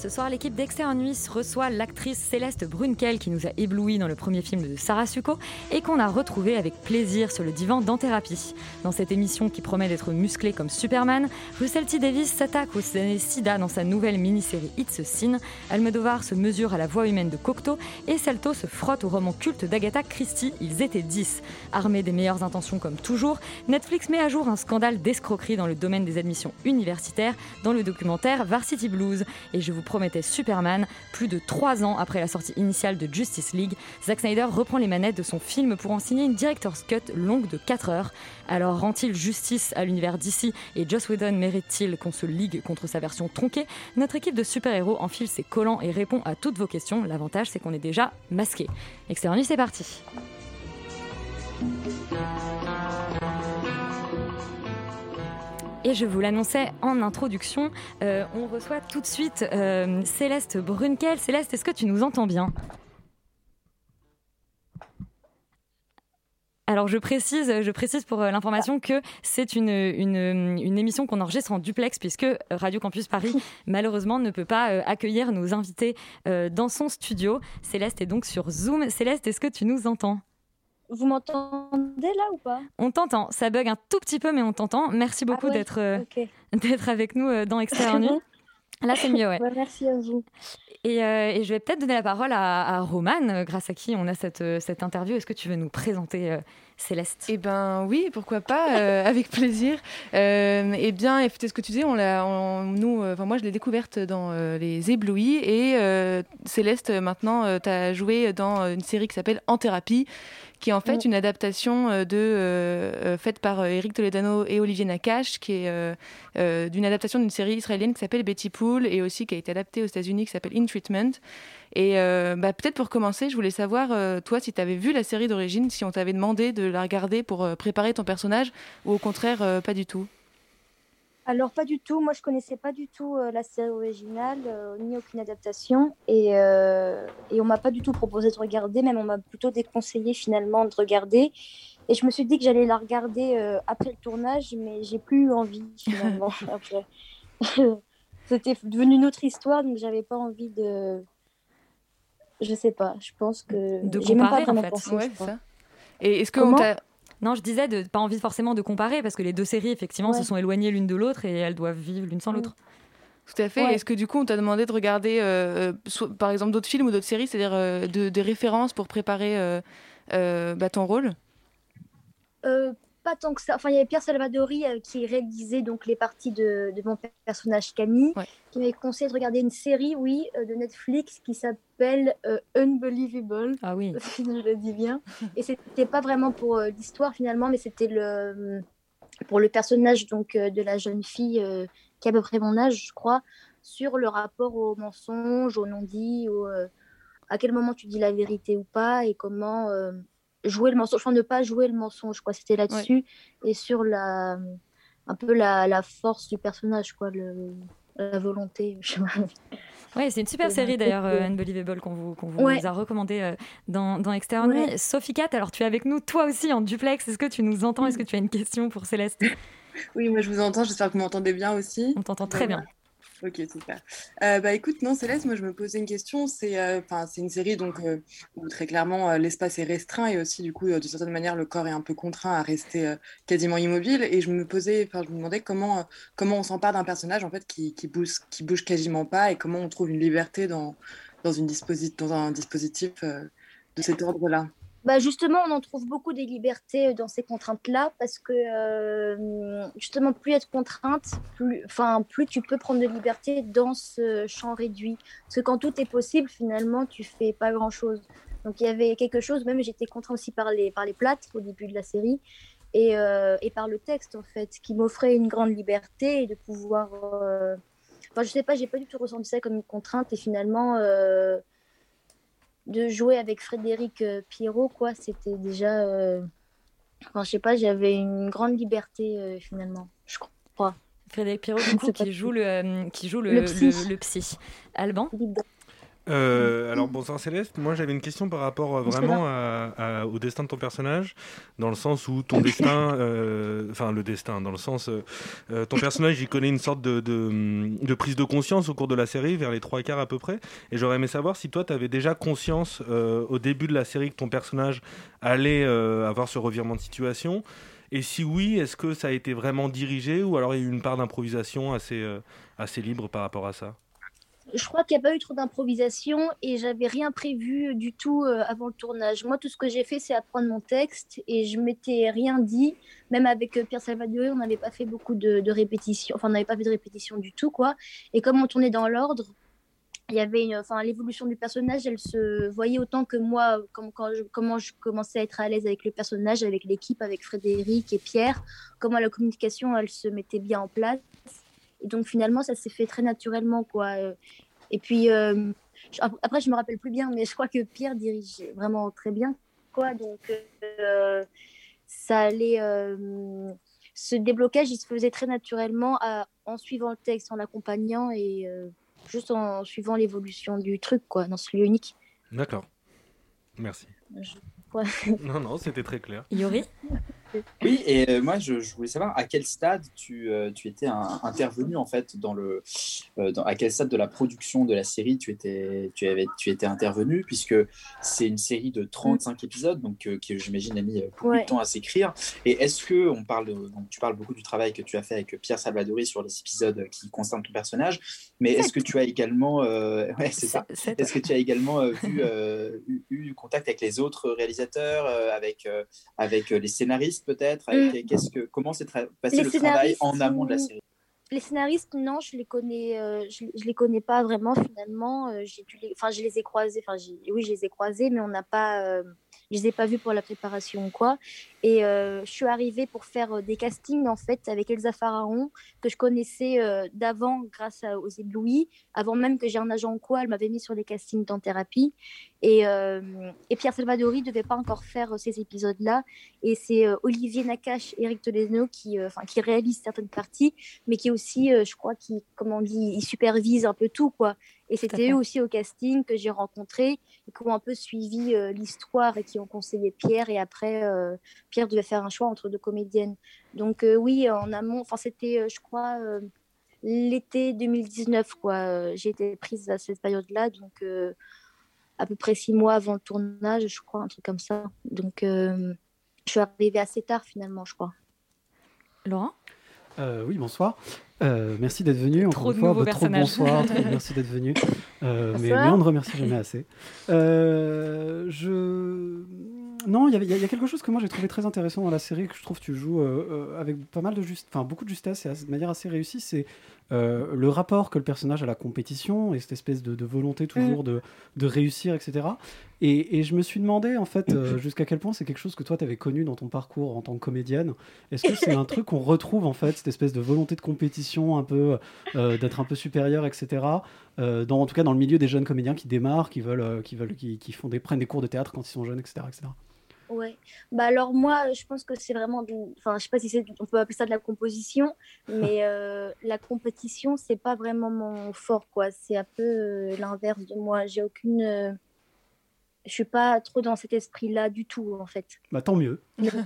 Ce soir, l'équipe d'Externe Nuit reçoit l'actrice Céleste Brunkel qui nous a éblouis dans le premier film de Sarah Succo et qu'on a retrouvé avec plaisir sur le divan dans Thérapie. Dans cette émission qui promet d'être musclée comme Superman, Russell T. Davis s'attaque au sida dans sa nouvelle mini-série It's a Sin, Almodovar se mesure à la voix humaine de Cocteau et Salto se frotte au roman culte d'Agatha Christie, Ils étaient 10. Armé des meilleures intentions comme toujours, Netflix met à jour un scandale d'escroquerie dans le domaine des admissions universitaires dans le documentaire Varsity Blues. Et je vous promettais Superman, plus de trois ans après la sortie initiale de Justice League, Zack Snyder reprend les manettes de son film pour en signer une director's cut longue de 4 heures. Alors rend-il justice à l'univers d'ici et Joss Whedon mérite-t-il qu'on se ligue contre sa version tronquée? Notre équipe de super-héros enfile ses collants et répond à toutes vos questions. L'avantage, c'est qu'on est déjà masqué. Externe c'est parti. Et je vous l'annonçais en introduction, euh, on reçoit tout de suite euh, Céleste Brunkel. Céleste, est-ce que tu nous entends bien? Alors je précise, je précise pour euh, l'information que c'est une, une, une émission qu'on enregistre en duplex puisque Radio Campus Paris malheureusement ne peut pas accueillir nos invités dans son studio. Céleste est donc sur Zoom. Céleste, est-ce que tu nous entends? Vous m'entendez là ou pas? On t'entend. Ça bug un tout petit peu mais on t'entend. Merci beaucoup Ah ouais, d'être euh, d'être avec nous euh, dans Extérieur C'est Nuit. Là c'est mieux, ouais. Ouais, merci à vous. Et, euh, et je vais peut-être donner la parole à, à Romane, grâce à qui on a cette, cette interview. Est-ce que tu veux nous présenter euh, Céleste? Eh ben oui, pourquoi pas, euh, avec plaisir. Euh, eh bien, écoutez ce que tu disais, on l'a, on- nous, euh, enfin moi je l'ai découverte dans euh, les Éblouis et euh, Céleste maintenant tu as joué dans une série qui s'appelle En thérapie, qui est en fait Mm. une adaptation euh, de euh, euh, faite par Eric Toledano et Olivier Nakache, qui est d'une adaptation d'une série israélienne qui s'appelle Betty Pool et aussi qui a été adaptée aux États-Unis qui s'appelle In Treatment. Et euh, bah, peut-être pour commencer, je voulais savoir, euh, toi, si tu avais vu la série d'origine, si on t'avait demandé de la regarder pour euh, préparer ton personnage, ou au contraire, pas du tout. Alors, pas du tout. Moi, je connaissais pas du tout euh, la série originale, euh, ni aucune adaptation. Et, euh, et on m'a pas du tout proposé de regarder, même on m'a plutôt déconseillé finalement de regarder. Et je me suis dit que j'allais la regarder après le tournage, mais j'ai plus eu envie finalement après. C'était devenu une autre histoire, donc j'avais pas envie de. Je sais pas, je pense que. De j'ai même comparer, pas en fait. pensé, Ouais, ça. Et est-ce que Non, je disais de pas envie forcément de comparer parce que les deux séries effectivement Ouais. se sont éloignées l'une de l'autre et elles doivent vivre l'une sans Mm. l'autre. Tout à fait. Ouais. Est-ce que du coup, on t'a demandé de regarder, euh, soit- par exemple, d'autres films ou d'autres séries, c'est-à-dire euh, de- des références pour préparer euh, euh, bah, ton rôle? Euh, pas tant que ça. Enfin, il y avait Pierre Salvadori euh, qui réalisait donc les parties de, de mon personnage Camille, Ouais. qui m'avait conseillé de regarder une série, oui, euh, de Netflix qui s'appelle euh, Unbelievable, Ah oui. je le dis bien. Et c'était pas vraiment pour l'histoire finalement, mais c'était le pour le personnage donc de la jeune fille qui a à peu près mon âge, je crois, sur le rapport au mensonge, au non-dit, au, à quel moment tu dis la vérité ou pas, et comment jouer le mensonge, enfin ne pas jouer le mensonge, quoi. C'était là-dessus et sur la un peu la, la force du personnage, quoi, le, la volonté. Je. Ouais, c'est une super série d'ailleurs, ouais. euh, Unbelievable, qu'on vous, qu'on vous Ouais. a recommandé euh, dans, dans. Ouais. Sophie Cat, alors tu es avec nous, toi aussi en duplex. Est-ce que tu nous entends? Est-ce que tu as une question pour Céleste? Oui, moi je vous entends, j'espère que vous m'entendez bien aussi. On t'entend très bien. Ok, super. Euh, bah écoute, non, Céleste, moi je me posais une question. C'est euh, une série donc, euh, où très clairement l'espace est restreint et aussi du coup, de certaine manière, le corps est un peu contraint à rester quasiment immobile. Et je me posais, enfin, je me demandais comment, comment on s'empare d'un personnage en fait qui, qui, bouge, qui bouge quasiment pas et comment on trouve une liberté dans, dans, une dans un dispositif de cet ordre-là Bah justement, on en trouve beaucoup des libertés euh, dans ces contraintes-là parce que euh, justement, plus de contraintes, plus, enfin, plus tu peux prendre de liberté dans ce champ réduit. Parce que quand tout est possible, finalement, tu fais pas grand-chose. Donc il y avait quelque chose, même j'étais contrainte aussi par les, par les plâtres au début de la série et, euh, et par le texte en fait, qui m'offrait une grande liberté de pouvoir... Enfin, je sais pas, j'ai pas du tout ressenti ça comme une contrainte et finalement... de jouer avec Frédéric euh, Pierrot, quoi, c'était déjà. euh, Enfin, je sais pas, j'avais une grande liberté euh, finalement, je crois. Frédéric Pierrot, du coup, qui joue le, qui joue le, Le le- psy. le psy. Alban Euh, alors bonsoir Céleste, moi j'avais une question par rapport euh, vraiment à- à- au destin de ton personnage, dans le sens où ton destin, euh, enfin le destin, dans le sens, euh, ton personnage il connaît une sorte de, de, de prise de conscience au cours de la série, vers les trois quarts à peu près, et j'aurais aimé savoir si toi tu avais déjà conscience au début de la série que ton personnage allait avoir ce revirement de situation, et si oui, est-ce que ça a été vraiment dirigé, ou alors il y a eu une part d'improvisation assez, assez libre par rapport à ça? Je crois qu'il n'y a pas eu trop d'improvisation et j'avais rien prévu du tout euh, avant le tournage. Moi, tout ce que j'ai fait, c'est apprendre mon texte et je m'étais rien dit. Même avec euh, Pierre Salvadori, on n'avait pas fait beaucoup de, répétitions. Enfin, on n'avait pas fait de répétitions du tout, quoi. Et comme on tournait dans l'ordre, il y avait une, enfin, l'évolution du personnage, elle se voyait autant que moi, comme, quand je, comment je commençais à être à l'aise avec le personnage, avec l'équipe, avec Frédéric et Pierre, comment la communication, elle se mettait bien en place. Et donc finalement, ça s'est fait très naturellement, quoi. Euh, Et puis euh, je- après, je me rappelle plus bien, mais je crois que Pierre dirige vraiment très bien, quoi. Donc euh, ça allait. euh, ce déblocage, il se faisait très naturellement à- en suivant le texte, en l'accompagnant et euh, juste en suivant l'évolution du truc, quoi, dans ce lieu unique. D'accord. Merci. Je- ouais. Non, non, c'était très clair. Yuri? Oui, et euh, moi je, je voulais savoir à quel stade tu, euh, tu étais un- intervenu en fait dans le euh, dans- à quel stade de la production de la série tu étais tu avais tu étais intervenu puisque c'est une série de 35 épisodes donc euh, qui j'imagine a mis beaucoup Ouais. de temps à s'écrire. Et est-ce que on parle de- donc tu parles beaucoup du travail que tu as fait avec Pierre Salvadori sur les épisodes qui concernent ton personnage mais est-ce que tu as également euh, ouais c'est ça. Est-ce que tu as également euh, vu eu, eu contact avec les autres réalisateurs avec avec les scénaristes? Peut-être avec- Mm. qu'est-ce que comment s'est passé Les le travail en amont de la série? Les scénaristes, non, je les connais, euh, je, je les connais pas vraiment finalement. Euh, j'ai dû les, enfin, je les ai croisés. Enfin, oui, je les ai croisés, mais on n'a pas, euh, je les ai pas vus pour la préparation ou quoi. Et euh, je suis arrivée pour faire euh, des castings en fait avec Elsa Pharaon que je connaissais euh, d'avant grâce aux éblouis. Avant même que j'ai un agent quoi, elle m'avait mis sur les castings dans thérapie. Et, et Pierre Salvadori devait pas encore faire ces épisodes-là. Et c'est Olivier Nakache Eric Toledano qui, qui réalisent certaines parties, mais qui aussi, je crois, qui, comment on dit, ils supervisent un peu tout, quoi. Et c'était eux aussi au casting que j'ai rencontrés et qui ont un peu suivi euh, l'histoire et qui ont conseillé Pierre. Et après, euh, Pierre devait faire un choix entre deux comédiennes. Donc euh, oui, en amont, enfin c'était, euh, je crois, euh, l'été 2019, quoi. J'ai été prise à cette période-là, donc euh, à peu près six mois avant le tournage, je crois, un truc comme ça. Donc euh, je suis arrivée assez tard finalement, je crois. Laurent? Euh, oui, bonsoir. Euh, merci d'être venu. Encore Trop une de fois, Bah, trop bonsoir. trop- merci d'être venu. Euh, mais, mais on ne remercie jamais assez. Euh, je... Non, il y a- quelque chose que moi j'ai trouvé très intéressant dans la série que je trouve que tu joues avec pas mal de juste, enfin beaucoup de justesse et de manière assez réussie. C'est euh, le rapport que le personnage a à la compétition et cette espèce de, de volonté toujours de, de réussir, etc. Et, et je me suis demandé en fait euh, jusqu'à quel point c'est quelque chose que toi tu avais connu dans ton parcours en tant que comédienne. Est-ce que c'est un truc qu'on retrouve en fait, cette espèce de volonté de compétition, un peu euh, d'être un peu supérieur, etc. euh, dans, en tout cas dans le milieu des jeunes comédiens qui démarrent, qui veulent, euh, qui veulent, qui, qui font des, prennent des cours de théâtre quand ils sont jeunes, etc. etc. Ouais. Bah alors moi, je pense que c'est vraiment, du... enfin, je sais pas si c'est, on peut appeler ça de la composition, mais euh, la compétition, c'est pas vraiment mon fort, quoi. C'est un peu euh, l'inverse de moi. J'ai aucune, euh, je suis pas trop dans cet esprit-là du tout, en fait. Bah tant mieux.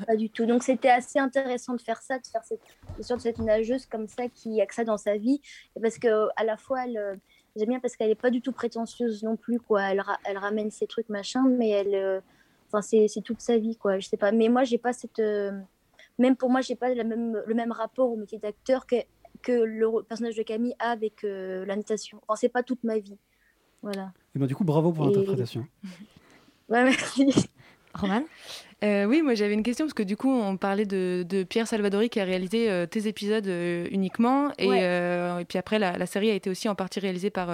Pas du tout. Donc c'était assez intéressant de faire ça, de faire cette, de sorte cette nageuse comme ça qui a que ça dans sa vie, parce que à la fois elle, euh, j'aime bien parce qu'elle est pas du tout prétentieuse non plus, quoi. Elle, ra- elle ramène ses trucs machin, mais elle, enfin c'est toute sa vie, quoi. Je sais pas. Mais moi j'ai pas cette, euh, même pour moi j'ai pas la même, le même rapport au métier d'acteur que que le personnage de Camille a avec euh, la natation. Enfin c'est pas toute ma vie. Voilà. Et ben, du coup, bravo pour Et- l'interprétation. Ouais, merci. Roman? Euh, oui, moi j'avais une question parce que du coup on parlait de, de Pierre Salvadori qui a réalisé euh, tes épisodes euh, uniquement et, Ouais. euh, et puis après la, la série a été aussi en partie réalisée par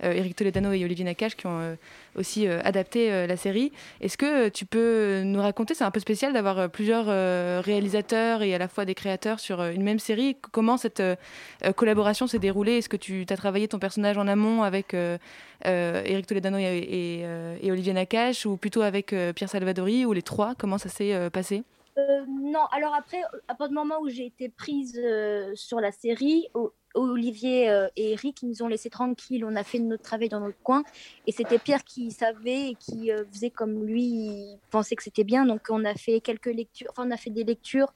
Eric Toledano et Olivier Nakache qui ont euh, aussi euh, adapté euh, la série. Est-ce que tu peux nous raconter, c'est un peu spécial d'avoir euh, plusieurs euh, réalisateurs et à la fois des créateurs sur euh, une même série, comment cette euh, euh, collaboration s'est déroulée? Est-ce que tu as travaillé ton personnage en amont avec euh, euh, Eric Toledano et, et, euh, et Olivier Nakache ou plutôt avec euh, Pierre Salvadori ou les trois? Comment ça s'est euh, passé? Euh, non, alors après, à partir du moment où j'ai été prise euh, sur la série, Olivier euh, et Eric ils nous ont laissé tranquilles. On a fait notre travail dans notre coin. Et c'était Pierre qui savait et qui euh, faisait comme lui, il pensait que c'était bien. Donc on a fait quelques lectures, enfin on a fait des lectures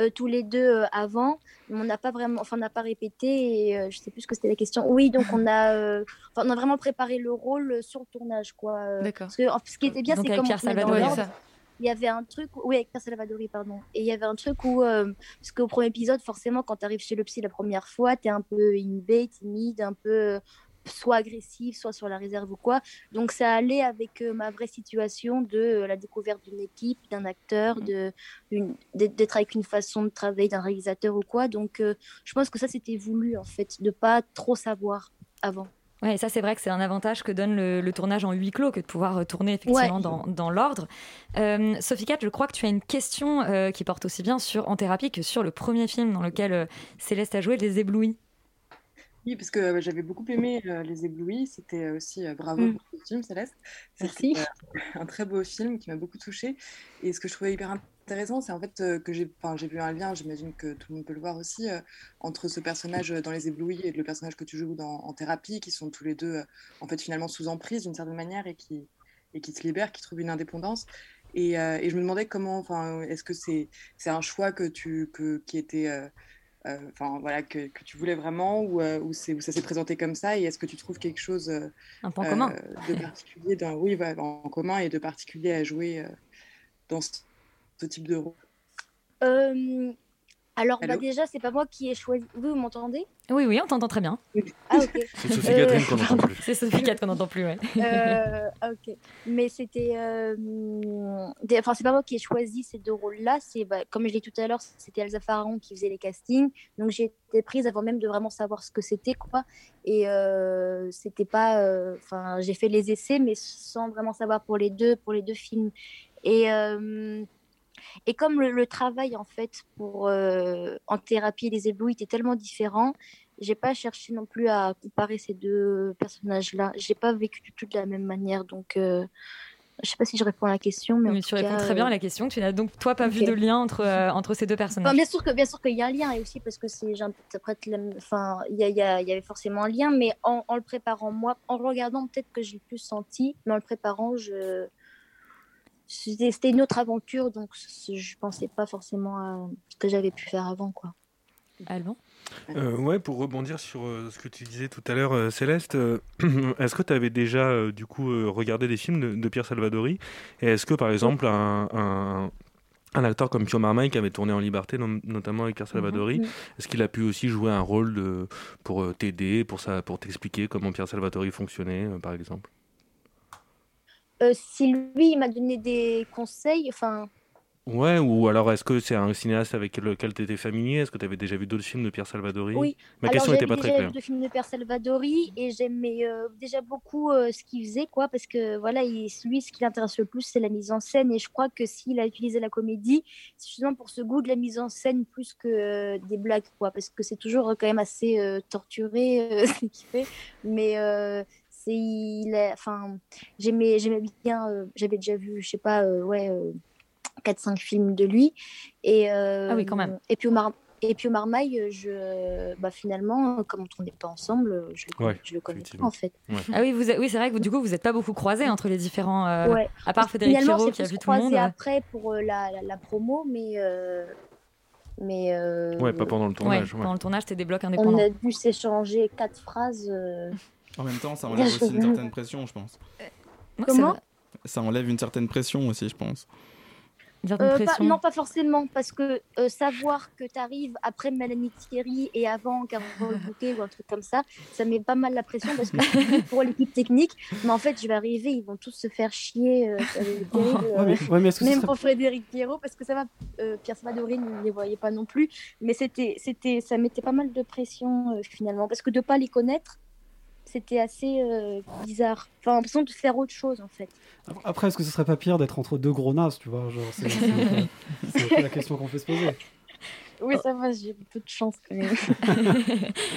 euh, tous les deux euh, avant. Mais on n'a pas vraiment, enfin on n'a pas répété. Et euh, je sais plus ce que c'était la question. Oui, donc on a, on a vraiment préparé le rôle sur le tournage, quoi. D'accord. En- ce qui était bien, c'est comme Pierre on dans Il y avait un truc, oui, avec Pierre Salvadori, pardon. Et il y avait un truc où, euh, parce qu'au premier épisode, forcément, quand tu arrives chez le psy la première fois, tu es un peu inhibé, timide, un peu euh, soit agressif, soit sur la réserve ou quoi. Donc ça allait avec euh, ma vraie situation de euh, la découverte d'une équipe, d'un acteur, de, d'une- d'être avec une façon de travailler d'un réalisateur ou quoi. Donc je pense que ça, c'était voulu, en fait, de pas trop savoir avant. Ouais, et ça c'est vrai que c'est un avantage que donne le, le tournage en huis clos que de pouvoir euh, tourner effectivement Ouais. dans, dans l'ordre. Euh, Sophie Cat, je crois que tu as une question euh, qui porte aussi bien sur En thérapie que sur le premier film dans lequel euh, Céleste a joué, Les Éblouis. Oui, parce que j'avais beaucoup aimé euh, Les Éblouis. C'était aussi euh, bravo Mm. pour ce film, Céleste. Merci. Euh, un très beau film qui m'a beaucoup touchée. Et ce que je trouvais hyper intéressant, c'est en fait euh, que j'ai enfin, vu un lien, j'imagine que tout le monde peut le voir aussi, euh, entre ce personnage euh, dans Les Éblouis et le personnage que tu joues dans, en thérapie, qui sont tous les deux euh, en fait finalement sous emprise d'une certaine manière et qui, et qui se libèrent, qui trouvent une indépendance. Et, et je me demandais comment, enfin, est-ce que c'est un choix que tu, que, qui était enfin voilà que, que tu voulais vraiment ou, ou, c'est- ou ça s'est présenté comme ça et est-ce que tu trouves quelque chose Un point commun. de particulier d'un oui bah, en commun et de particulier à jouer dans ce, ce type de rôle Euh, alors, bah, déjà, c'est pas moi qui ai choisi. Vous, vous m'entendez? Oui, oui, on t'entend très bien. Ah, ok. C'est Sophie Catherine qu'on n'entend plus. C'est Sophie Cat qu'on n'entend plus, ouais. Euh, ah, ok. Mais c'était. euh, Enfin, c'est pas moi qui ai choisi ces deux rôles-là. C'est, bah, comme je l'ai dit tout à l'heure, c'était Elsa Pharaon qui faisait les castings. Donc, j'ai été prise avant même de vraiment savoir ce que c'était, quoi. Et euh, c'était pas. euh, Enfin, j'ai fait les essais, mais sans vraiment savoir pour les deux, pour les deux films. Et. euh, et comme le, le travail, en fait, pour, euh, en thérapie les éblouis était tellement différent, j'ai pas cherché non plus à comparer ces deux personnages-là. J'ai pas vécu du tout de la même manière. Donc, euh, je sais pas si je réponds à la question, mais, en Mais tout tu réponds cas, très bien euh, à la question. Tu n'as donc toi pas vu de lien entre, euh, entre ces deux Enfin, personnages. bien sûr que bien sûr qu'il y a un lien et aussi parce que c'est j'interprète enfin il y, y, y avait forcément un lien mais en, en le préparant moi en le regardant peut-être que j'ai plus senti mais en le préparant je c'était une autre aventure donc je pensais pas forcément à ce que j'avais pu faire avant quoi. Euh, ouais, pour rebondir sur euh, ce que tu disais tout à l'heure, euh, Céleste, euh, est-ce que tu avais déjà euh, du coup euh, regardé des films de, de Pierre Salvadori? Et est-ce que par exemple un, un, un acteur comme Pio Marmaille qui avait tourné en liberté, notamment avec Pierre Salvadori, Mhm. est-ce qu'il a pu aussi jouer un rôle de, pour euh, t'aider, pour, ça, pour t'expliquer comment Pierre Salvadori fonctionnait, euh, par exemple? Euh, si lui il m'a donné des conseils enfin Ouais, ou alors est-ce que c'est un cinéaste avec lequel tu étais familier? Est-ce que tu avais déjà vu d'autres films de Pierre Salvadori? Oui. Ma Alors, question n'était pas très claire. vu de films de Pierre Salvadori et j'aimais euh, déjà beaucoup euh, ce qu'il faisait, quoi, parce que voilà, il, lui, ce qui l'intéresse le plus, c'est la mise en scène. Et je crois que s'il a utilisé la comédie, c'est justement pour ce goût de la mise en scène plus que euh, des blagues, quoi, parce que c'est toujours quand même assez torturé ce qu'il fait. Mais euh, c'est, il est, enfin, j'aimais, j'aimais bien, euh, j'avais déjà vu, je sais pas, euh, ouais. euh, 4-5 films de lui. Et, euh, Ah oui, quand même. Et puis au, Mar- et puis au Marmaille, je, bah, finalement, comme on ne tournait pas ensemble, je le, Ouais, je le connais pas en fait. Ah oui, vous, oui c'est vrai que vous, du coup, vous n'êtes pas beaucoup croisés entre les différents. euh, Ouais. À part Frédéric c'est qui a vu tout le monde. euh. après pour euh, la, la, la promo, mais. euh, mais euh, Ouais, pas pendant le tournage. Ouais, ouais. Pendant le tournage, c'était des blocs On indépendants. a dû s'échanger quatre phrases. euh, En même temps, ça enlève aussi une certaine pression, je pense. Comment Ça enlève une certaine pression aussi, je pense. Euh, pas- non, pas forcément, parce que euh, savoir que tu arrives après Mélanie Thierry et avant Carole Bouquet ou un truc comme ça, ça met pas mal la pression parce que pour l'équipe technique, mais en fait, je vais arriver, ils vont tous se faire chier. euh, terrible, Ouais, mais- euh, ouais, mais même serait- pour Frédéric Pierrot, parce que ça va, euh, Pierre Salvadorine, ne les voyait pas non plus, mais c'était, c'était, ça mettait pas mal de pression euh, finalement, parce que de pas les connaître, c'était assez euh, bizarre. Enfin, l'impression de faire autre chose en fait. Après, est-ce que ce serait pas pire d'être entre deux gros nazes, tu vois C'est la question qu'on peut se poser. Oui, ça va, j'ai peu de chance quand même.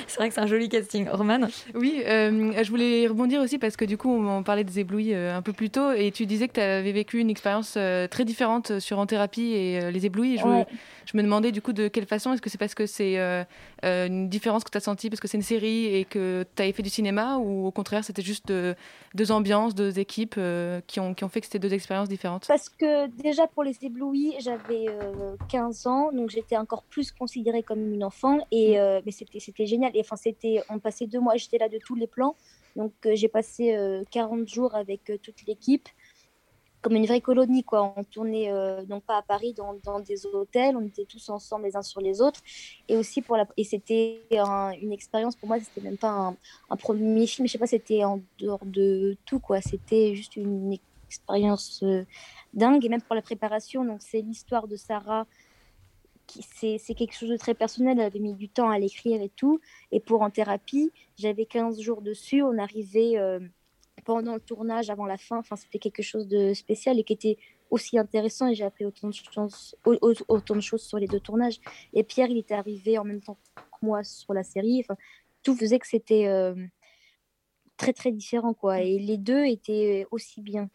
c'est vrai que c'est un joli casting. Roman Oui, euh, je voulais rebondir aussi parce que du coup, on parlait des éblouis euh, un peu plus tôt et tu disais que tu avais vécu une expérience euh, très différente sur En Thérapie et euh, les éblouis. Et je, Ouais. je me demandais du coup de quelle façon, est-ce que c'est parce que c'est euh, une différence que tu as sentie parce que c'est une série et que tu avais fait du cinéma ou au contraire, c'était juste deux, deux ambiances, deux équipes euh, qui, ont, qui ont fait que c'était deux expériences différentes? Parce que déjà pour les éblouis, j'avais euh, 15 ans, donc j'étais encore plus considérée comme une enfant. Et euh, mais c'était c'était génial. Et enfin c'était, on passait deux mois, j'étais là de tous les plans. Donc euh, j'ai passé euh, 40 jours avec euh, toute l'équipe, comme une vraie colonie quoi. On tournait euh, donc pas à Paris, dans, dans des hôtels. On était tous ensemble les uns sur les autres. Et aussi pour la, et c'était un- une expérience pour moi. C'était même pas un, un premier film. Je sais pas, c'était en dehors de tout quoi. C'était juste une expérience euh, dingue et même pour la préparation. Donc, c'est l'histoire de Sarah. C'est quelque chose de très personnel. Elle avait mis du temps à l'écrire et tout. Et pour En Thérapie, j'avais 15 jours dessus. On arrivait euh, pendant le tournage, avant la fin. Enfin, c'était quelque chose de spécial et qui était aussi intéressant. Et j'ai appris autant de, choses, au- au- autant de choses sur les deux tournages. Et Pierre, il était arrivé en même temps que moi sur la série. Enfin, tout faisait que c'était euh, très, très différent. Quoi. Et les deux étaient aussi bien.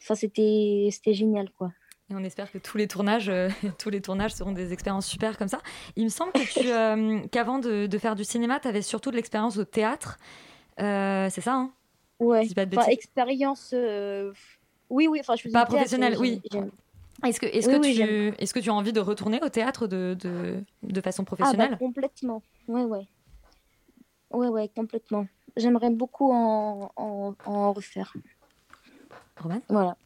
Enfin, c'était c'était génial, quoi. Et on espère que tous les tournages, euh, tous les tournages seront des expériences super comme ça. Il me semble que tu, euh, qu'avant de, de faire du cinéma, tu avais surtout de l'expérience au théâtre. Euh, c'est ça, hein? Ouais. Pas de Enfin, expérience. Oui, oui. Enfin, je Pas professionnelle, oui. Est-ce que, est-ce Oui, que, oui, tu, est-ce que tu as envie de retourner au théâtre de, de, de façon Ah, professionnelle? bah, complètement. Ouais, ouais. Ouais, ouais, complètement. J'aimerais beaucoup en, en, en refaire. Roman? Voilà.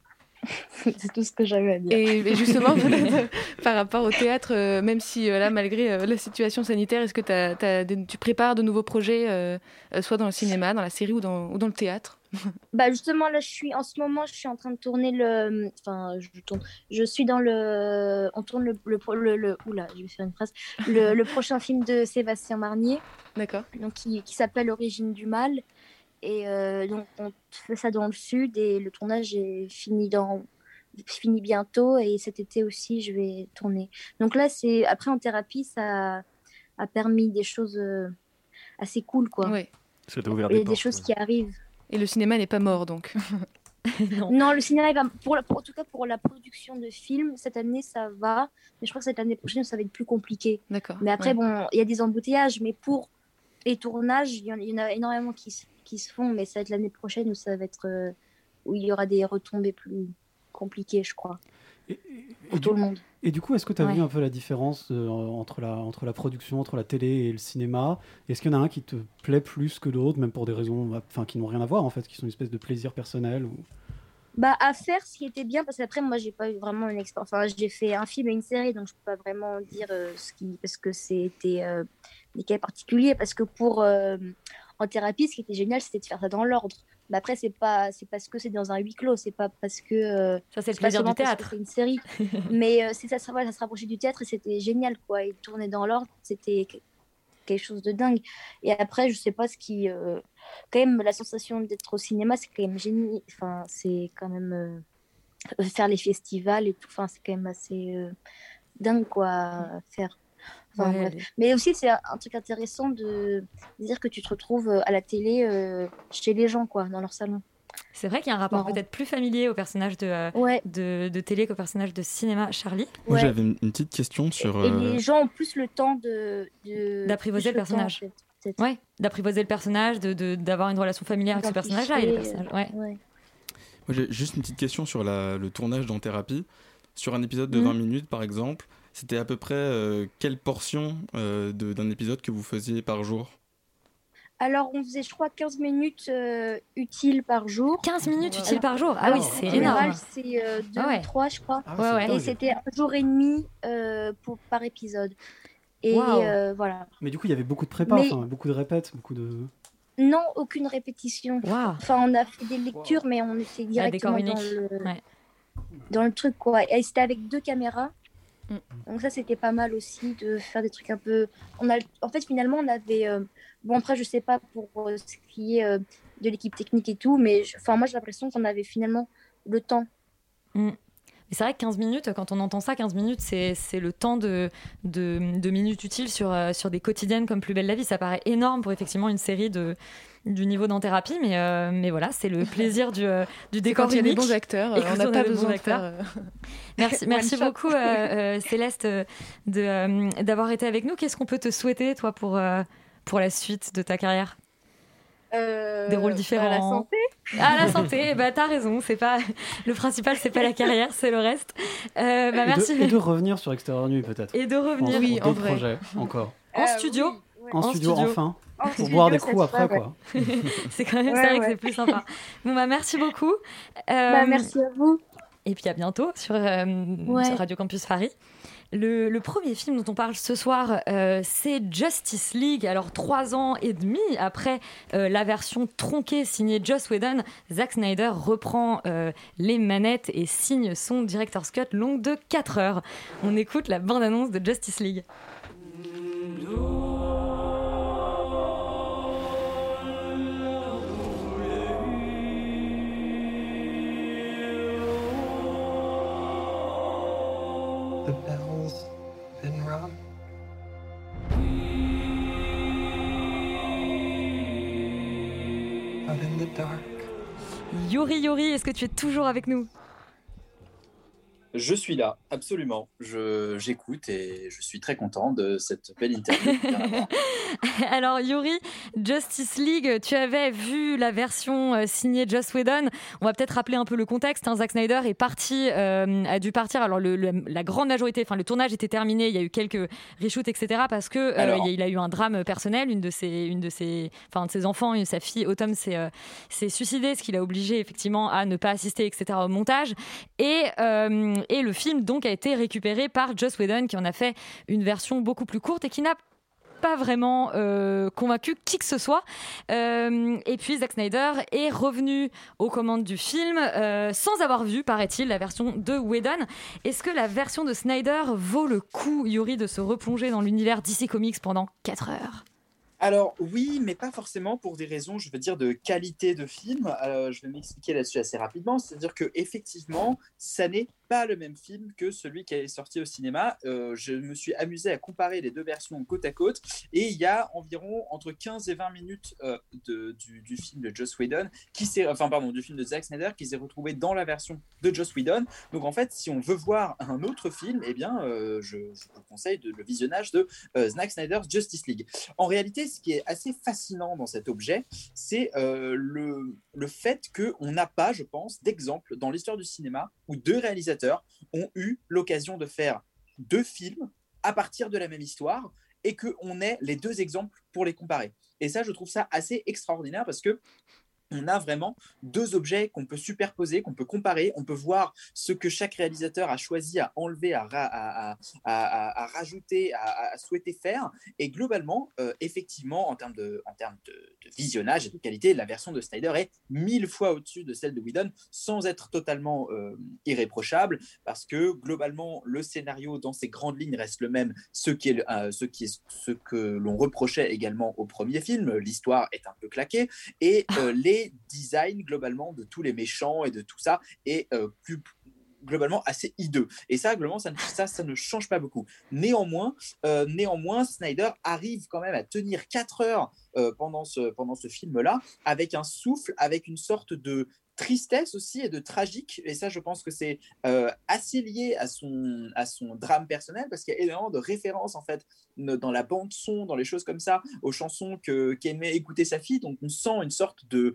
C'est tout ce que j'avais à dire. Et, et justement, par rapport au théâtre, euh, même si euh, là, malgré euh, la situation sanitaire, est-ce que des- tu prépares de nouveaux projets, soit dans le cinéma, dans la série ou dans, ou dans le théâtre? Bah justement là je suis en ce moment je suis en train de tourner le enfin je tourne je suis dans le on tourne le le, le, le- oula je vais faire une phrase le, le prochain film de Sébastien Marnier. D'accord. Donc qui, qui s'appelle Origine du mal et euh, donc on fait ça dans le sud et le tournage est fini dans fini bientôt et cet été aussi je vais tourner donc là c'est après en thérapie ça a permis des choses euh, assez cool quoi Ouais. Ça t'a ouvert il y des a des portes. choses qui arrivent Et le cinéma n'est pas mort, donc. non. le cinéma, va- pour, la- pour- en tout cas pour la production de films, cette année ça va. Mais je crois que cette année prochaine ça va être plus compliqué. D'accord. Mais après, ouais. bon, il y a des embouteillages, mais pour les tournages, il y, en- il y en a énormément qui, se- qui se font. Mais ça va être l'année prochaine où ça va être. euh, où il y aura des retombées plus compliquées, je crois. pour tout le monde. Et du coup, est-ce que tu as Ouais. vu un peu la différence euh, entre, la, entre la production, entre la télé et le cinéma? Est-ce qu'il y en a un qui te plaît plus que d'autres, même pour des raisons enfin, qui n'ont rien à voir, en fait, qui sont une espèce de plaisir personnel ou... Bah, à faire ce qui était bien, parce qu'après, moi, j'ai pas eu vraiment une expérience. Enfin, j'ai fait un film et une série, donc je peux pas vraiment dire euh, ce qui. Parce que c'était euh, des cas particuliers. Parce que pour. En thérapie, ce qui était génial, c'était de faire ça dans l'ordre. Mais après, c'est pas c'est parce que c'est dans un huis clos, c'est pas parce que. euh, Ça, c'est le plaisir du théâtre. C'est une série. Mais euh, c'est ça, ça, voilà, ça se rapprochait du théâtre et c'était génial, quoi. Et tourner dans l'ordre, c'était que- quelque chose de dingue. Et après, je sais pas ce qui. euh, Quand même, la sensation d'être au cinéma, c'est quand même génial. Enfin, c'est quand même. Faire les festivals et tout, enfin, c'est quand même assez dingue, quoi, à faire. Enfin, Ouais, Mais aussi, c'est un truc intéressant de dire que tu te retrouves euh, à la télé euh, chez les gens, quoi, dans leur salon. C'est vrai qu'il y a un rapport peut-être plus familier au personnage de, euh, de, de télé qu'au personnage de cinéma. Charlie Moi, j'avais une, une petite question sur. Et euh, les gens ont plus le temps de. D'apprivoiser le temps, personnage. en fait, peut-être. Ouais, d'apprivoiser le personnage, de, de- d'avoir une relation familière avec ce personnage-là et les personnages. Ouais. ouais. Moi, j'ai juste une petite question sur la- le tournage dans Thérapie. Sur un épisode de Mhm. 20 minutes, par exemple, c'était à peu près euh, quelle portion euh, de- d'un épisode que vous faisiez par jour? Alors, on faisait, je crois, 15 minutes euh, utiles par jour. 15 minutes utiles par jour? Ah oui, c'est En général, énorme. c'est euh, deux Ah ouais. ou trois, je crois. Ah ouais, Ouais, ouais. c'est Et c'était un jour et demi euh, pour, par épisode. Et euh, voilà. Mais du coup, il y avait beaucoup de prépa, Mais- enfin, beaucoup de répètes, beaucoup de. Non, aucune répétition. Enfin, on a fait des lectures, mais on était directement dans le, Ouais. dans le truc, quoi. Et c'était avec deux caméras. Mm. Donc ça, c'était pas mal aussi de faire des trucs un peu... On a... En fait, finalement, on avait... euh, Bon, après, je sais pas pour euh, ce qui est euh, de l'équipe technique et tout, mais je- enfin, moi, j'ai l'impression qu'on avait finalement le temps. Mm. Mais c'est vrai que 15 minutes, quand on entend ça, 15 minutes, c'est le temps de, de, de minutes utiles sur, euh, sur des quotidiennes comme Plus belle la vie. Ça paraît énorme pour effectivement une série de, du niveau d'en-thérapie, mais, euh, mais voilà, c'est le plaisir du, euh, du décor quand il y a des bons acteurs, Et on n'a a pas besoin de acteurs. faire, euh, Merci, beaucoup Céleste d'avoir été avec nous. Qu'est-ce qu'on peut te souhaiter, toi, pour, pour la suite de ta carrière? Des rôles différents. bah, la santé. Ah, la santé, bah, t'as raison. C'est pas... Le principal, c'est pas la carrière, c'est le reste. Euh, bah, Et, merci. de, et de revenir sur Extérieur Nuit, peut-être. Et de revenir. Pour- Oui, en vrai. projets, encore. En studio En, studio, enfin. En pour studio, boire des coups après, quoi. c'est quand même Ouais, c'est vrai que c'est plus sympa. Bon bah merci beaucoup. Bah, Euh, merci à vous. Et puis à bientôt sur, euh, Ouais. sur Radio Campus Paris. Le, premier film dont on parle ce soir, euh, c'est Justice League. Alors trois ans et demi après euh, la version tronquée signée Joss Whedon, Zack Snyder reprend euh, les manettes et signe son director's cut longue de 4 heures. On écoute la bande-annonce de Justice League. Yuri Yuri, est-ce que tu es toujours avec nous? Je suis là, absolument. Je, j'écoute et je suis très content de cette belle interview. Alors Yuri, Justice League, tu avais vu la version euh, signée Joss Whedon. On va peut-être rappeler un peu le contexte. hein. Zack Snyder est parti, euh, a dû partir. Alors le- le- la grande majorité, enfin le tournage était terminé. Il y a eu quelques reshoots, etc. Parce que euh, Alors. il, a, eu un drame personnel. Une de ses, une de ses, enfin de ses enfants, une- sa fille Autumn, s'est euh, s'est suicidée, ce qui l'a obligé effectivement à ne pas assister, etc. au montage. Et, et le film donc a été récupéré par Joss Whedon, qui en a fait une version beaucoup plus courte et qui n'a pas vraiment euh, convaincu qui que ce soit. Euh, et puis Zack Snyder est revenu aux commandes du film euh, sans avoir vu, paraît-il, la version de Whedon. Est-ce que la version de Snyder vaut le coup, Yuri, de se replonger dans l'univers DC Comics pendant 4 heures? Alors oui, mais pas forcément pour des raisons, je veux dire, de qualité de film. Je vais m'expliquer là-dessus assez rapidement. C'est-à-dire que effectivement, ça n'est pas le même film que celui qui est sorti au cinéma. Euh, je me suis amusé à comparer les deux versions côte à côte, et il y a environ entre 15 et 20 minutes euh, du, film de Joss Whedon, qui s'est, enfin pardon, du film de Zack Snyder, qui s'est retrouvé dans la version de Joss Whedon. Donc en fait, si on veut voir un autre film, eh bien, euh, je, vous conseille le visionnage de Zack Snyder's Justice League. En réalité, ce qui est assez fascinant dans cet objet, c'est le, le fait qu'on n'a pas, je pense, d'exemple dans l'histoire du cinéma où deux réalisateurs ont eu l'occasion de faire deux films à partir de la même histoire et qu'on ait les deux exemples pour les comparer. Et ça, je trouve ça assez extraordinaire parce que on a vraiment deux objets qu'on peut superposer, qu'on peut comparer. On peut voir ce que chaque réalisateur a choisi à enlever, à, à- à- à- rajouter, à, souhaiter faire. Et globalement, euh, effectivement, en termes, de, en termes de, visionnage et de qualité, la version de Snyder est mille fois au-dessus de celle de Whedon, sans être totalement euh, irréprochable, parce que globalement, le scénario dans ses grandes lignes reste le même, ce qui est, euh, ce qui est ce que l'on reprochait également au premier film. L'histoire est un peu claquée et euh, les designs globalement de tous les méchants et de tout ça est euh, plus globalement assez hideux. Et ça, globalement, ça, ne- ça, ça ne change pas beaucoup. Néanmoins, euh, néanmoins, Snyder arrive quand même à tenir 4 heures euh, pendant ce, pendant ce film-là, avec un souffle, avec une sorte de tristesse aussi et de tragique. Et ça, je pense que c'est euh, assez lié à son, à son drame personnel parce qu'il y a énormément de références en fait dans la bande son, dans les choses comme ça, aux chansons que qu'aimait écouter sa fille. Donc on sent une sorte de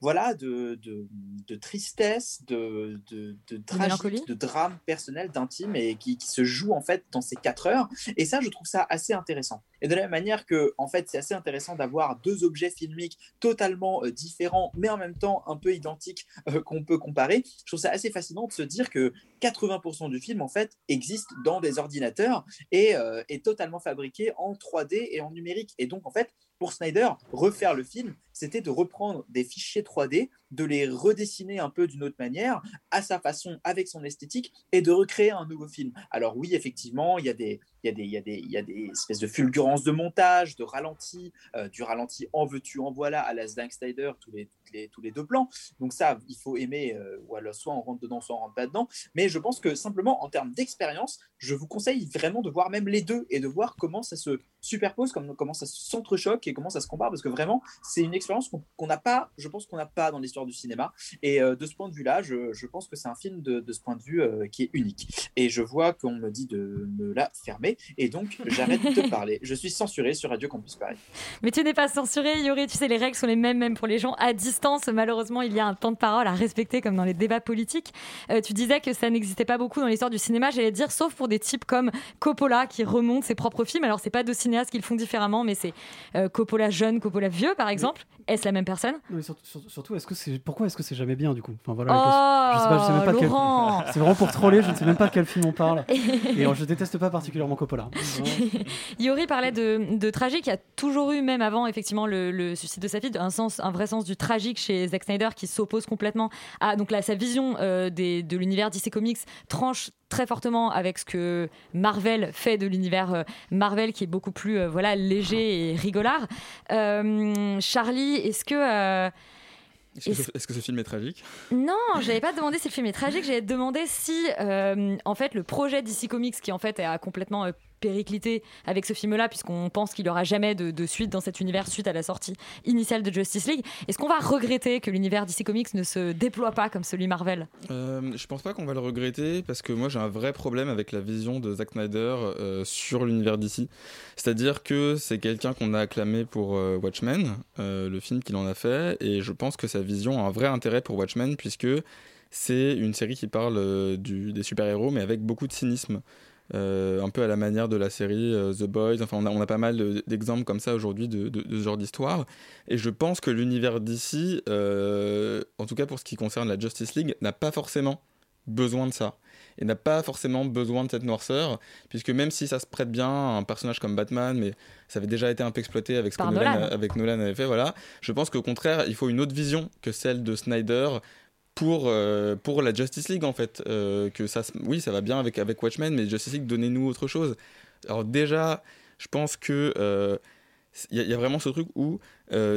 voilà de, de, de tristesse, de, de, de tragique, de drame personnel, d'intime et qui, qui se joue en fait dans ces quatre heures. Et ça, je trouve ça assez intéressant. Et de la même manière que en fait, c'est assez intéressant d'avoir deux objets filmiques totalement euh, différents, mais en même temps un peu identiques euh, qu'on peut comparer. Je trouve ça assez fascinant de se dire que 80% du film en fait existe dans des ordinateurs et euh, est totalement fabriqué en 3D et en numérique. Et donc en fait, pour Snyder, refaire le film, c'était de reprendre des fichiers 3D, de les redessiner un peu d'une autre manière, à sa façon, avec son esthétique, et de recréer un nouveau film. Alors oui, effectivement, il y a des, il y a des, il y a des, il y a des espèces de fulgurances de montage, de ralenti, euh, du ralenti en veux-tu, en voilà, à la Snyder, tous les, tous les, deux plans. Donc ça, il faut aimer, euh, ou alors soit on rentre dedans, soit on rentre pas dedans. Mais je pense que simplement, en termes d'expérience, je vous conseille vraiment de voir même les deux et de voir comment ça se superpose, comment, comment ça s'entrechoque et comment ça se compare, parce que vraiment, c'est une qu'on n'a pas, je pense qu'on n'a pas dans l'histoire du cinéma. Et euh, de ce point de vue-là, je, je pense que c'est un film de, de ce point de vue euh, qui est unique. Et je vois qu'on me dit de me la fermer, et donc j'arrête de parler. Je suis censuré sur Radio Campus Paris. Mais tu n'es pas censuré, Yuri. Tu sais, les règles sont les mêmes, même pour les gens à distance. Malheureusement, il y a un temps de parole à respecter, comme dans les débats politiques. Euh, tu disais que ça n'existait pas beaucoup dans l'histoire du cinéma. J'allais dire, sauf pour des types comme Coppola, qui remontent ses propres films. Alors, c'est pas deux cinéastes qui le font différemment, mais c'est Coppola jeune, Coppola vieux, par exemple. Est-ce la même personne? Non, mais surtout, surtout- surtout, est-ce que c'est pourquoi est-ce que c'est jamais bien du coup? Enfin voilà. Oh, la question. je sais pas, je sais même pas de quel- Laurent. C'est vraiment pour troller. Je ne sais même pas de quel film on parle. Et je déteste pas particulièrement Coppola. Yuri parlait de, de tragique. Il y a toujours eu, même avant effectivement le, le suicide de sa fille, un, sens, un vrai sens du tragique chez Zack Snyder qui s'oppose complètement à donc là, sa vision euh, des, de l'univers DC Comics tranche très fortement avec ce que Marvel fait de l'univers euh, Marvel qui est beaucoup plus euh, voilà léger et rigolard. Euh, Charlie, est-ce que Est-ce que, ce- est-ce que ce film est tragique? Non, j'avais pas demandé si le film est tragique, j'avais demandé si, euh, en fait, le projet DC Comics, qui en fait a complètement périclité avec ce film-là, puisqu'on pense qu'il n'y aura jamais de, suite dans cet univers suite à la sortie initiale de Justice League, est-ce qu'on va regretter que l'univers DC Comics ne se déploie pas comme celui Marvel? Euh, je pense pas qu'on va le regretter parce que moi j'ai un vrai problème avec la vision de Zack Snyder euh, sur l'univers d'ici. C'est-à-dire que c'est quelqu'un qu'on a acclamé pour euh, Watchmen, euh, le film qu'il en a fait, et je pense que sa vision a un vrai intérêt pour Watchmen puisque c'est une série qui parle des super-héros mais avec beaucoup de cynisme. Euh, un peu à la manière de la série euh, The Boys. Enfin, on a, on a pas mal de- d'exemples comme ça aujourd'hui de, de- de ce genre d'histoire. Et je pense que l'univers d'ici, euh, en tout cas pour ce qui concerne la Justice League, n'a pas forcément besoin de ça. Et n'a pas forcément besoin de cette noirceur, puisque même si ça se prête bien à un personnage comme Batman, mais ça avait déjà été un peu exploité avec ce Par que Nolan, Nolan. avec Nolan avait fait, voilà. Je pense qu'au contraire, il faut une autre vision que celle de Snyder pour, euh, pour la Justice League en fait. Euh, que ça, oui, ça va bien avec, avec Watchmen, mais Justice League, donnez-nous autre chose. Alors déjà, je pense que euh, il y, a- vraiment ce truc où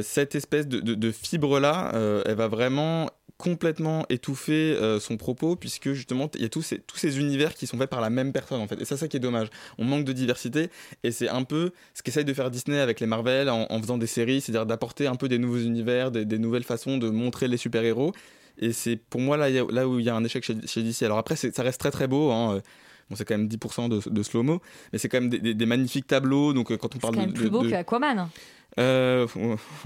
cette espèce de, de- fibre-là, euh, elle va vraiment complètement étouffer son propos, puisque justement, il y a tous ces, tous ces univers qui sont faits par la même personne, en fait. Et c'est ça qui est dommage. On manque de diversité, et c'est un peu ce qu'essaye de faire Disney avec les Marvel en, faisant des séries, c'est-à-dire d'apporter un peu des nouveaux univers, des nouvelles façons de montrer les super-héros. Et c'est pour moi là, là où il y a un échec chez, chez DC. Alors après, ça reste très très beau. Hein. Bon, c'est quand même 10% de, de slow-mo, mais c'est quand même des, des- des magnifiques tableaux. Donc euh, quand on C'est parle quand même de, plus beau de- que Aquaman. Euh,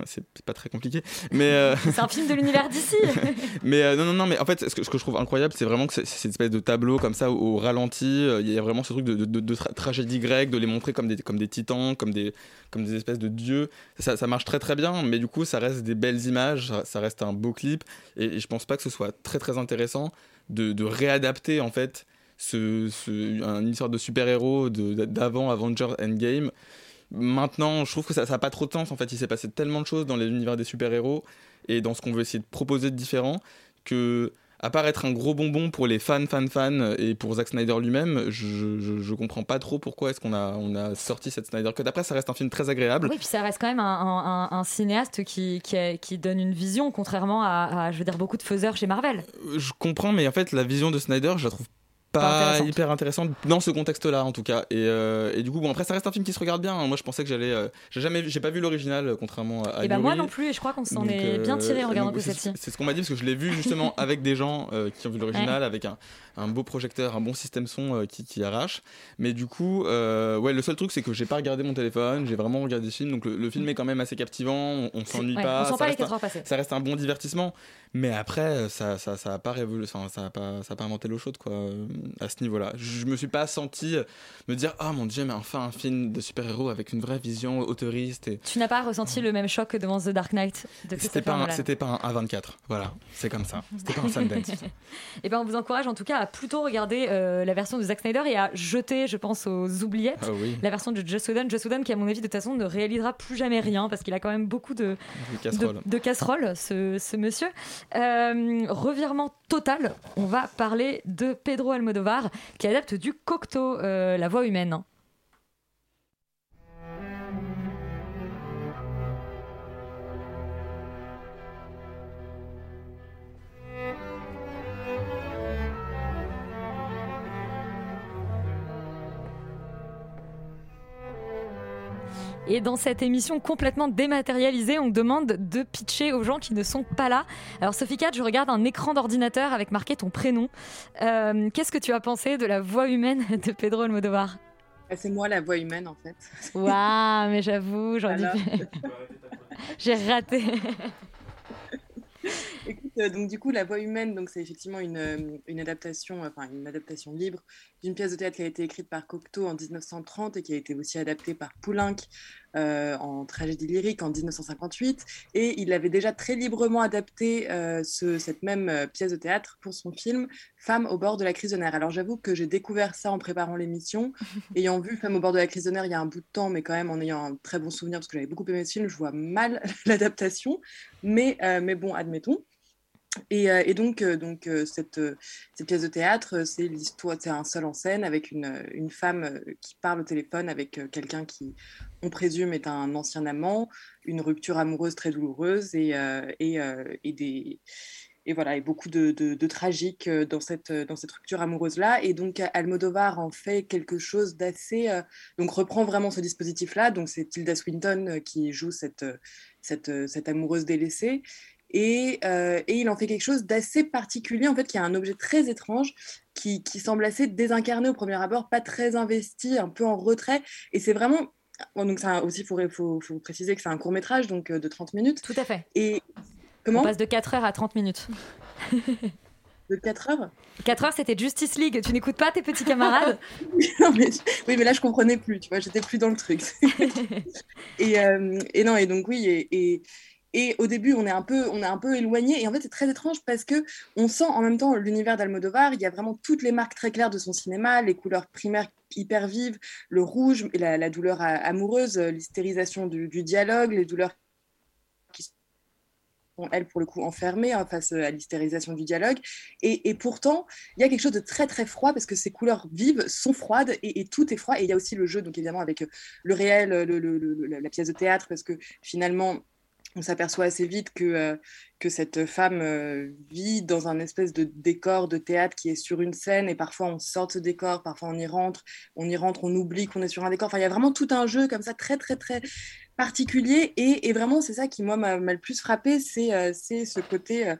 c'est pas très compliqué, mais euh, C'est un film de l'univers d'ici. mais euh, non non non mais en fait ce que, ce que je trouve incroyable c'est vraiment que c'est cette espèce de tableau comme ça au, au ralenti. Il y a vraiment ce truc de, de, de- de tra- tragédie grecque de les montrer comme des comme des titans comme des comme des espèces de dieux. Ça, ça marche très très bien mais du coup ça reste des belles images ça, ça reste un beau clip. Et, et je pense pas que ce soit très très intéressant de, de réadapter en fait ce, ce un- une histoire de super héros d'avant Avengers Endgame Maintenant, je trouve que ça n'a pas trop de sens. En fait, il s'est passé tellement de choses dans les univers des super-héros et dans ce qu'on veut essayer de proposer de différent que, à part être un gros bonbon pour les fans, fans, fans et pour Zack Snyder lui-même, je, je, je comprends pas trop pourquoi est-ce qu'on a, on a sorti cette Snyder Cut. Après, ça reste un film très agréable. Oui, puis ça reste quand même un, un- un- un cinéaste qui, qui, a- qui donne une vision, contrairement à, à, je veux dire, beaucoup de faiseurs chez Marvel. Je comprends, mais en fait, la vision de Snyder, je la trouve pas, hyper intéressante dans ce contexte-là en tout cas. Et, euh, et, du coup, bon après ça reste un film qui se regarde bien. Moi je pensais que j'allais, euh, j'ai jamais, j'ai pas vu l'original euh, contrairement à. Et bah moi non plus. Et je crois qu'on s'en est bien tiré en regardant que cette C'est ce qu'on m'a dit parce que je l'ai vu justement avec des gens qui ont vu l'original, avec un, un, beau projecteur, un bon système son qui, qui, arrache. Mais du coup, ouais, le seul truc c'est que j'ai pas regardé mon téléphone, j'ai vraiment regardé le film. Donc le, film est quand même assez captivant. On, on s'ennuie pas. On ça, pas reste un, ça reste un bon divertissement. Mais après, ça, ça, ça a pas révolu, ça a pas, ça a pas inventé l'eau chaude quoi à ce niveau-là. Je me suis pas senti me dire ah oh, mon dieu mais enfin un film de super-héros avec une vraie vision autoriste et tu n'as pas ressenti le même choc que devant The Dark Knight de c'était pas c'était pas un A24 voilà c'est comme ça. C'était pas un Sundance et eh ben on vous encourage en tout cas à plutôt regarder euh, la version de Zack Snyder et à jeter je pense aux oubliettes ah la version de Joss Whedon. Joss Whedon qui à mon avis de toute façon ne réalisera plus jamais rien parce qu'il a quand même beaucoup de casseroles, de, casseroles ce, ce, monsieur euh, revirement total on va parler de Pedro Almodovar qui adapte du Cocteau, euh, la voix humaine. Et dans cette émission complètement dématérialisée, on demande de pitcher aux gens qui ne sont pas là. Alors Sophie Cat, je regarde un écran d'ordinateur avec marqué ton prénom. Euh, qu'est-ce que tu as pensé de la voix humaine de Pedro Almodovar bah, C'est moi la voix humaine en fait. Waouh, mais j'avoue, j'en dis... J'ai raté. Euh, donc du coup, La Voix humaine, donc c'est effectivement une, euh, une, adaptation, enfin une adaptation libre d'une pièce de théâtre qui a été écrite par Cocteau en 1930 et qui a été aussi adaptée par Poulenc euh, en tragédie lyrique en 1958. Et il avait déjà très librement adapté ce, cette même pièce de théâtre pour son film Femme au bord de la crise de nerfs. Alors j'avoue que j'ai découvert ça en préparant l'émission, ayant vu Femme au bord de la crise de nerfs il y a un bout de temps, mais quand même en ayant un très bon souvenir parce que j'avais beaucoup aimé ce film, je vois mal l'adaptation. Mais, mais bon, admettons. Et, euh, et, donc, euh, donc euh, cette, cette, pièce de théâtre, c'est l'histoire, c'est un seul en scène avec une, une, femme qui parle au téléphone avec quelqu'un qui, on présume, est un ancien amant, une rupture amoureuse très douloureuse et, et, et des et voilà, et beaucoup de, de, de, tragique dans cette, dans cette rupture amoureuse-là. Et donc, Almodovar en fait quelque chose d'assez. donc, reprend vraiment ce dispositif-là. Donc, c'est Tilda Swinton qui joue cette, cette, cette amoureuse délaissée. Euh, et, il en fait quelque chose d'assez particulier, en fait, qui a un objet très étrange, qui, semble assez désincarné au premier abord, pas très investi, un peu en retrait. Et c'est vraiment. donc, ça aussi, il faut, faut, préciser que c'est un court métrage, donc euh, de 30 minutes. Tout à fait. Et comment On passe de 4 heures à 30 minutes. de 4 heures? 4 heures, c'était Justice League. Tu n'écoutes pas tes petits camarades? Mais, Oui, mais là, je comprenais plus, tu vois, j'étais plus dans le truc. et, euh, et, non, et donc, oui, et, et au début, on est un peu, on est un peu éloigné. Et en fait, c'est très étrange parce que on sent en même temps l'univers d'Almodovar. Il y a vraiment toutes les marques très claires de son cinéma, les couleurs primaires hyper vives, le rouge, la, la douleur amoureuse, l'hystérisation du, dialogue, les douleurs qui sont, elles, pour le coup, enfermées hein, face à l'hystérisation du dialogue. Et, pourtant, il y a quelque chose de très, très froid parce que ces couleurs vives sont froides et, tout est froid. Et il y a aussi le jeu, donc évidemment, avec le réel, la pièce de théâtre, parce que finalement, on s'aperçoit assez vite que, euh, que cette femme euh, vit dans un espèce de décor de théâtre qui est sur une scène et parfois on sort de ce décor, parfois on y rentre, on y rentre, on oublie qu'on est sur un décor. Enfin, il y a vraiment tout un jeu comme ça très très très particulier et, vraiment c'est ça qui moi m'a le plus frappé, c'est euh, ce côté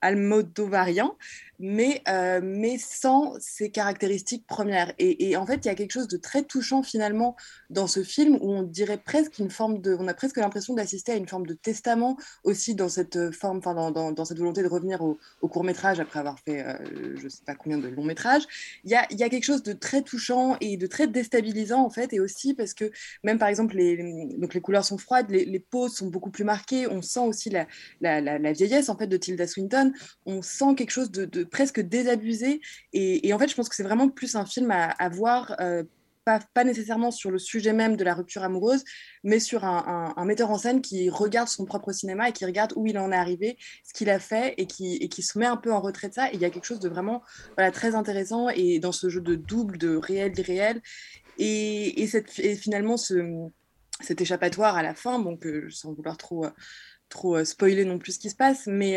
almodovarien mais, euh, mais sans ses caractéristiques premières. Et, en fait, il y a quelque chose de très touchant finalement dans ce film où on dirait presque une forme de, on a presque l'impression d'assister à une forme de testament aussi dans cette forme, enfin dans, dans, cette volonté de revenir au, court métrage après avoir fait, euh, je sais pas combien de longs métrages. Il y a, y a quelque chose de très touchant et de très déstabilisant en fait, et aussi parce que même par exemple les, donc les couleurs sont froides, les, les poses sont beaucoup plus marquées, on sent aussi la, la, la, vieillesse en fait de Tilda Swinton, on sent quelque chose de presque désabusé. Et, en fait, je pense que c'est vraiment plus un film à, voir, euh, pas, nécessairement sur le sujet même de la rupture amoureuse, mais sur un, metteur en scène qui regarde son propre cinéma et qui regarde où il en est arrivé, ce qu'il a fait et qui, se met un peu en retrait de ça. Et il y a quelque chose de vraiment très intéressant et dans ce jeu de double, de réel, d'irréel. Et, finalement, ce, cet échappatoire à la fin, sans vouloir trop, trop spoiler non plus ce qui se passe, mais,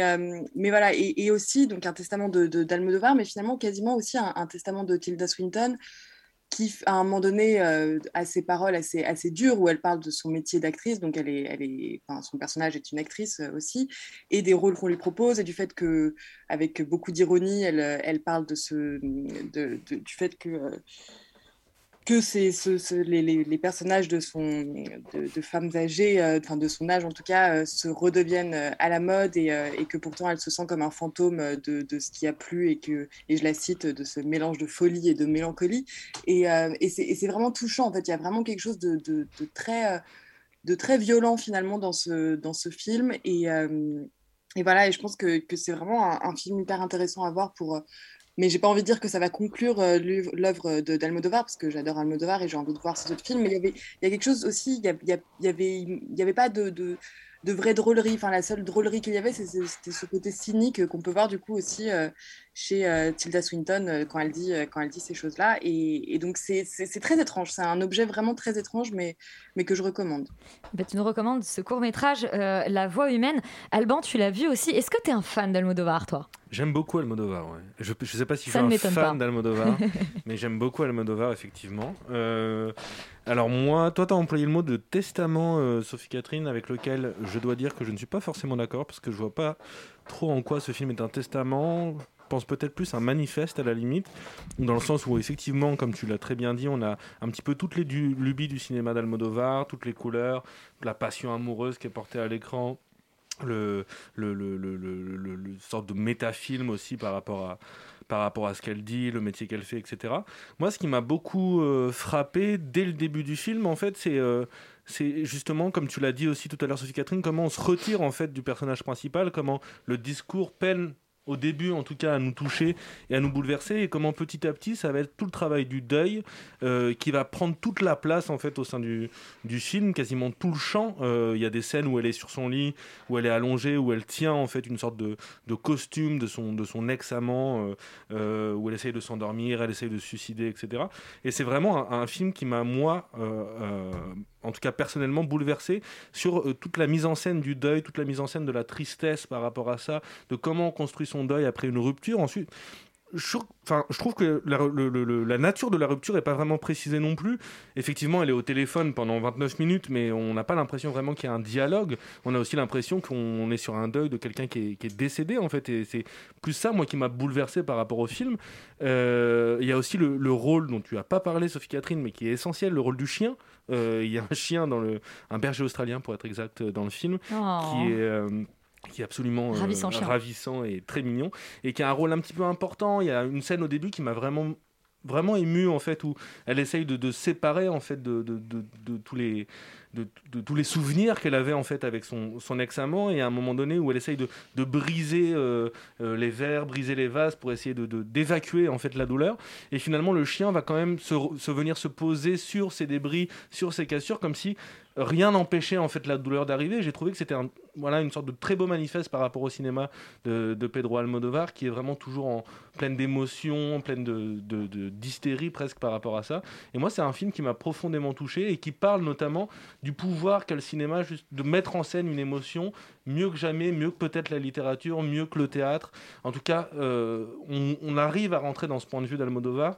mais voilà, et, aussi donc un testament de, d'Almodovar, mais finalement quasiment aussi un, testament de Tilda Swinton, qui, à un moment donné, euh, a ses paroles assez, assez dures, où elle parle de son métier d'actrice, donc elle est, elle est, enfin, son personnage est une actrice euh, aussi, et des rôles qu'on lui propose, et du fait que, avec beaucoup d'ironie, elle, elle parle de ce, de, du fait que euh, que c'est ce, les, personnages de, son, de, femmes âgées, euh, de son âge en tout cas, euh, se redeviennent euh, à la mode et, et, que pourtant elle se sent comme un fantôme de, de, ce qui a plu et que, et je la cite, de ce mélange de folie et de mélancolie. Et, et c'est vraiment touchant en fait, il y a vraiment quelque chose de, de très, de très violent finalement dans ce, dans ce film. Et, et voilà, et je pense que, que c'est vraiment un, un, film hyper intéressant à voir pour, mais j'ai pas envie de dire que ça va conclure euh, l'œuvre d'Almodovar, parce que j'adore Almodovar et j'ai envie de voir ses autres films. Mais il y avait, quelque chose aussi, il y, y, y, avait, pas de de vraie drôlerie. Enfin, la seule drôlerie qu'il y avait, c'était ce côté cynique qu'on peut voir du coup aussi euh, chez euh, Tilda Swinton euh, quand, elle dit, quand elle dit ces choses-là. Et, et, donc, c'est très étrange. C'est un objet vraiment très étrange, mais, mais que je recommande. Bah, tu nous recommandes ce court-métrage, La voix humaine. Alban, tu l'as vu aussi. Est-ce que tu es un fan d'Almodovar, toi? J'aime beaucoup Almodovar. Ouais. Je ne sais pas si je suis un fan d'Almodovar, mais j'aime beaucoup Almodovar, effectivement. Alors moi, toi, tu as employé le mot de testament, euh, Sophie Catherine, avec lequel je dois dire que je ne suis pas forcément d'accord, parce que je vois pas trop en quoi ce film est un testament. Je pense peut-être plus un manifeste à la limite, dans le sens où effectivement, comme tu l'as très bien dit, on a un petit peu toutes les lubies du cinéma d'Almodovar, toutes les couleurs, la passion amoureuse qui est portée à l'écran, le, le, le, le, sorte de métafilm aussi par rapport à, par rapport à ce qu'elle dit, le métier qu'elle fait, etc. Moi, ce qui m'a beaucoup euh, frappé dès le début du film, en fait, c'est euh, c'est justement, comme tu l'as dit aussi tout à l'heure, Sophie Catherine, comment on se retire en fait du personnage principal, comment le discours peine au début en tout cas à nous toucher et à nous bouleverser. Et comment petit à petit ça va être tout le travail du deuil euh, qui va prendre toute la place en fait au sein du, du film quasiment tout le champ. Euh, il y a des scènes où elle est sur son lit où elle est allongée où elle tient en fait une sorte de, de costume de son, de son ex-amant euh, où elle essaye de s'endormir elle essaye de se suicider etc et c'est vraiment un, un, film qui m'a moi en tout cas personnellement bouleversé sur euh, toute la mise en scène du deuil, toute la mise en scène de la tristesse par rapport à ça, de comment on construit son deuil après une rupture. Ensuite, je, je trouve que la, nature de la rupture n'est pas vraiment précisée non plus. Effectivement, elle est au téléphone pendant 29 minutes, mais on n'a pas l'impression vraiment qu'il y a un dialogue. On a aussi l'impression qu'on est sur un deuil de quelqu'un qui, qui, est décédé, en fait. Et c'est plus ça, moi, qui m'a bouleversé par rapport au film. Euh, il y a aussi le, rôle dont tu n'as pas parlé, Sophie Catherine, mais qui est essentiel, le rôle du chien. Euh, il y a un chien, dans le, un berger australien, pour être exact, dans le film, oh. qui est. Euh, qui est absolument euh, ravissant, et très mignon et qui a un rôle un petit peu important. Il y a une scène au début qui m'a vraiment vraiment ému en fait où elle essaye de, de séparer en fait de, de, de tous les de, tous les souvenirs qu'elle avait en fait avec son, son ex-amant. Et à un moment donné où elle essaye de, briser euh, euh, les verres, briser les vases pour essayer de d'évacuer en fait la douleur. Et finalement le chien va quand même se, se venir se poser sur ces débris, sur ces cassures comme si rien n'empêchait en fait la douleur d'arriver. J'ai trouvé que c'était voilà une sorte de très beau manifeste par rapport au cinéma de, Pedro Almodovar qui est vraiment toujours en pleine d'émotions, pleine de, d'hystérie presque par rapport à ça. Et moi c'est un film qui m'a profondément touché et qui parle notamment du pouvoir qu'a le cinéma de mettre en scène une émotion mieux que jamais, mieux que peut-être la littérature, mieux que le théâtre. En tout cas, euh, on, on, arrive à rentrer dans ce point de vue d'Almodovar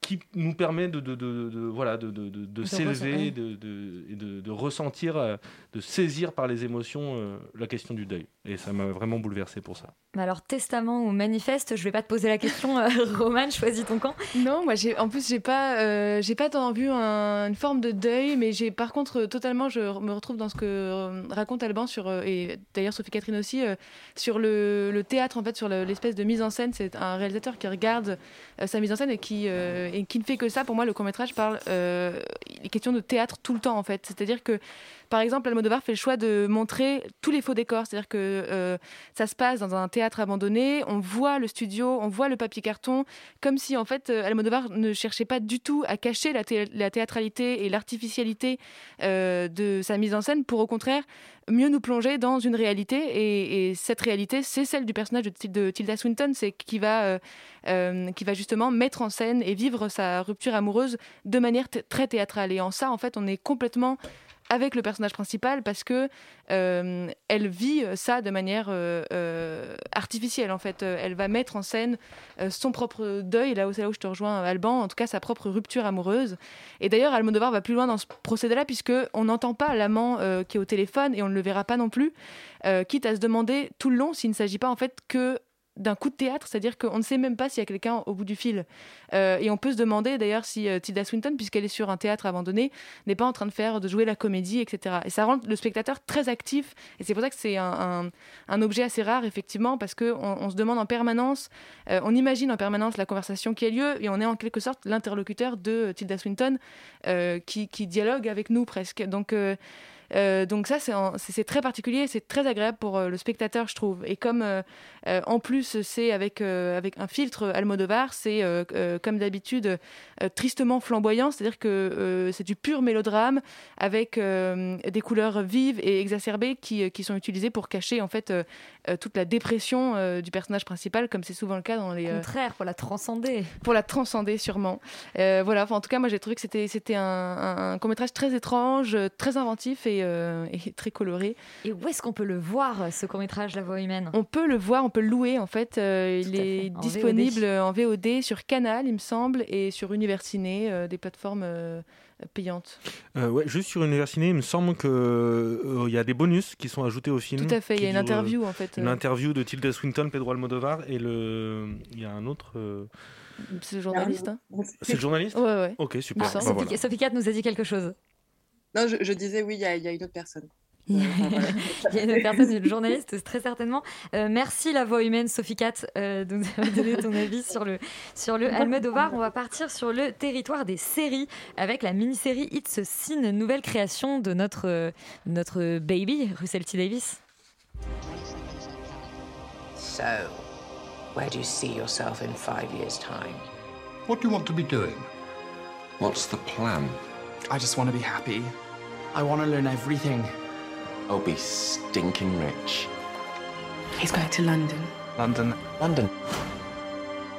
qui nous permet de, de, de, de voilà, de, de, s'élever de, de, de, ressentir, euh, de saisir par les émotions euh, la question du deuil. Et ça m'a vraiment bouleversé pour ça. Alors, testament ou manifeste, je vais pas te poser la question, euh, Romane, choisis ton camp. Non, moi, j'ai, en plus, j'ai pas, j'ai pas tant vu une forme de deuil, mais j'ai, par contre, totalement, je me retrouve dans ce que raconte Alban sur, et d'ailleurs Sophie Catherine aussi, sur le, le, théâtre, en fait, sur l'espèce de mise en scène. C'est un réalisateur qui regarde sa mise en scène et qui et qui ne fait que ça. Pour moi, le court métrage parle euh, les questions de théâtre tout le temps en fait. C'est-à-dire que par exemple, Almodovar fait le choix de montrer tous les faux décors, c'est-à-dire que euh, ça se passe dans un théâtre abandonné, on voit le studio, on voit le papier carton, comme si en fait euh, Almodovar ne cherchait pas du tout à cacher la, théâtralité et l'artificialité euh, de sa mise en scène, pour au contraire mieux nous plonger dans une réalité. Et, et cette réalité, c'est celle du personnage de, Tilda Swinton, c'est qui va qui va justement mettre en scène et vivre sa rupture amoureuse de manière très théâtrale. Et en ça, en fait, on est complètement avec le personnage principal parce que euh, elle vit ça de manière euh, euh, artificielle en fait. Elle va mettre en scène son propre deuil, là où c'est là où je te rejoins Alban, en tout cas sa propre rupture amoureuse. Et d'ailleurs Almodovar va plus loin dans ce procédé-là puisque on n'entend pas l'amant qui est au téléphone et on ne le verra pas non plus, quitte à se demander tout le long s'il ne s'agit pas en fait que d'un coup de théâtre, c'est-à-dire qu'on ne sait même pas s'il y a quelqu'un au bout du fil. Euh, et on peut se demander d'ailleurs si euh, Tilda Swinton, puisqu'elle est sur un théâtre abandonné, n'est pas en train de faire, de jouer la comédie, etc. Et ça rend le spectateur très actif. Et c'est pour ça que c'est un, objet assez rare, effectivement, parce qu'on on se demande en permanence, euh, on imagine en permanence la conversation qui a lieu, et on est en quelque sorte l'interlocuteur de Tilda Swinton, qui, qui dialogue avec nous presque. Donc. Euh, donc ça, c'est très particulier, c'est très agréable pour euh, le spectateur, je trouve. Et comme euh, en plus c'est avec, avec un filtre Almodovar, c'est comme d'habitude tristement flamboyant, c'est-à-dire que c'est du pur mélodrame avec des couleurs vives et exacerbées qui, qui sont utilisées pour cacher en fait toute la dépression du personnage principal, comme c'est souvent le cas dans les... Au contraire, pour la transcender. pour la transcender sûrement. Voilà, enfin, en tout cas, moi j'ai trouvé que c'était un, un, court métrage très étrange, très inventif et, euh, et très coloré. Et où est-ce qu'on peut le voir, ce court-métrage La Voix humaine? On peut le voir, on peut le louer en fait. Euh, il est fait, en disponible en VOD sur Canal, il me semble, et sur Universiné, euh, des plateformes euh, payantes. Euh, ouais, juste sur Universiné, il me semble que euh, il y a des bonus qui sont ajoutés au film. Tout à fait, il y a une euh, interview, en fait, Une euh. interview de Tilda Swinton, Pedro Almodovar et le. Il y a un autre. euh, C'est le journaliste. hein. C'est le journaliste? Ouais, ouais. Ok, super. Ah, Bah, Sophie, voilà. Sophie Cat nous a dit quelque chose. Non, je, je disais oui, il y, a- il y a une autre personne. Il y a une personne, une journaliste, très certainement. Euh, merci la voix humaine, Sophie Cat, euh, de nous avoir donné ton avis sur le, sur le Almodovar. On va partir sur le territoire des séries avec la mini-série It's a Sin, nouvelle création de notre, euh, notre baby, Russell T. Davis. So, where do you see yourself in five years' time? What do you want to be doing? What's the plan? I just want to be happy. I want to learn everything. I'll be stinking rich. He's going to London. London. London.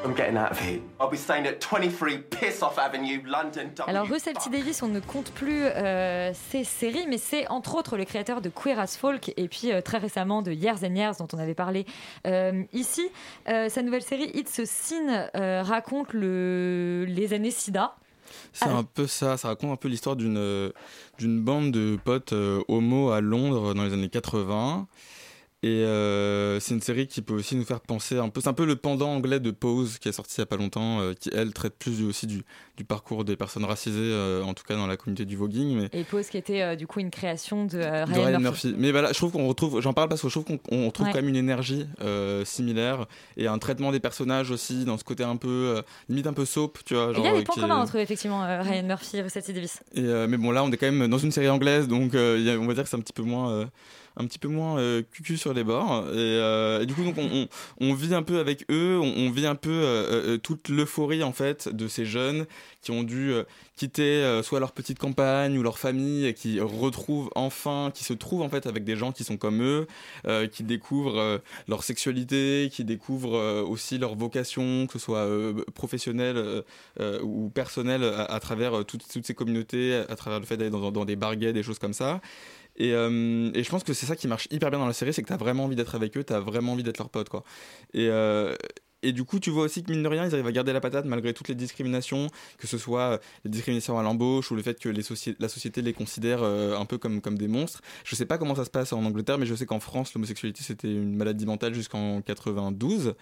I'm getting out of here. I'll be staying at 23 Piss Off Avenue, London. W- Alors Russell T. Davis, on ne compte plus euh, ses séries, mais c'est entre autres le créateur de Queer as Folk et puis euh, très récemment de Years and Years dont on avait parlé euh, ici. Euh, sa nouvelle série It's a Sin euh, raconte le, les années SIDA. C'est un peu ça, ça raconte un peu l'histoire d'une euh, d'une bande de potes euh, homo à Londres dans les années 80. Et euh, c'est une série qui peut aussi nous faire penser un peu. C'est un peu le pendant anglais de Pose qui est sorti il y a pas longtemps, euh, qui elle traite plus aussi du, du parcours des personnes racisées, euh, en tout cas dans la communauté du voguing. Mais Et Pose qui était du coup une création de de Ryan, Murphy. Murphy. Mais voilà, je trouve qu'on retrouve, j'en parle parce que je trouve qu'on on retrouve Ouais. quand même une énergie similaire et un traitement des personnages aussi dans ce côté un peu limite un peu soap, tu vois. Il y a des points communs entre effectivement Ryan Murphy et Russell T. Davis. et, mais bon là, on est quand même dans une série anglaise, donc on va dire que c'est un petit peu moins, un petit peu moins euh, cucu sur les bords. Et, euh, du coup, donc on, vit un peu avec eux, on, vit un peu euh, toute l'euphorie en fait de ces jeunes qui ont dû quitter soit leur petite campagne ou leur famille, et qui retrouvent enfin, qui se trouvent en fait avec des gens qui sont comme eux, qui découvrent leur sexualité, qui découvrent aussi leur vocation, que ce soit professionnelle ou personnelle, à, travers toutes, toutes ces communautés, à travers le fait d'aller dans, dans- dans des barguets, des choses comme ça. Et, euh, et je pense que c'est ça qui marche hyper bien dans la série, c'est que tu as vraiment envie d'être avec eux, tu as vraiment envie d'être leur pote. Quoi. Et, euh, et du coup, tu vois aussi que mine de rien, ils arrivent à garder la patate malgré toutes les discriminations, que ce soit euh, les discriminations à l'embauche ou le fait que la société les considère un peu comme, comme des monstres. Je sais pas comment ça se passe en Angleterre, mais je sais qu'en France, l'homosexualité c'était une maladie mentale jusqu'en 92.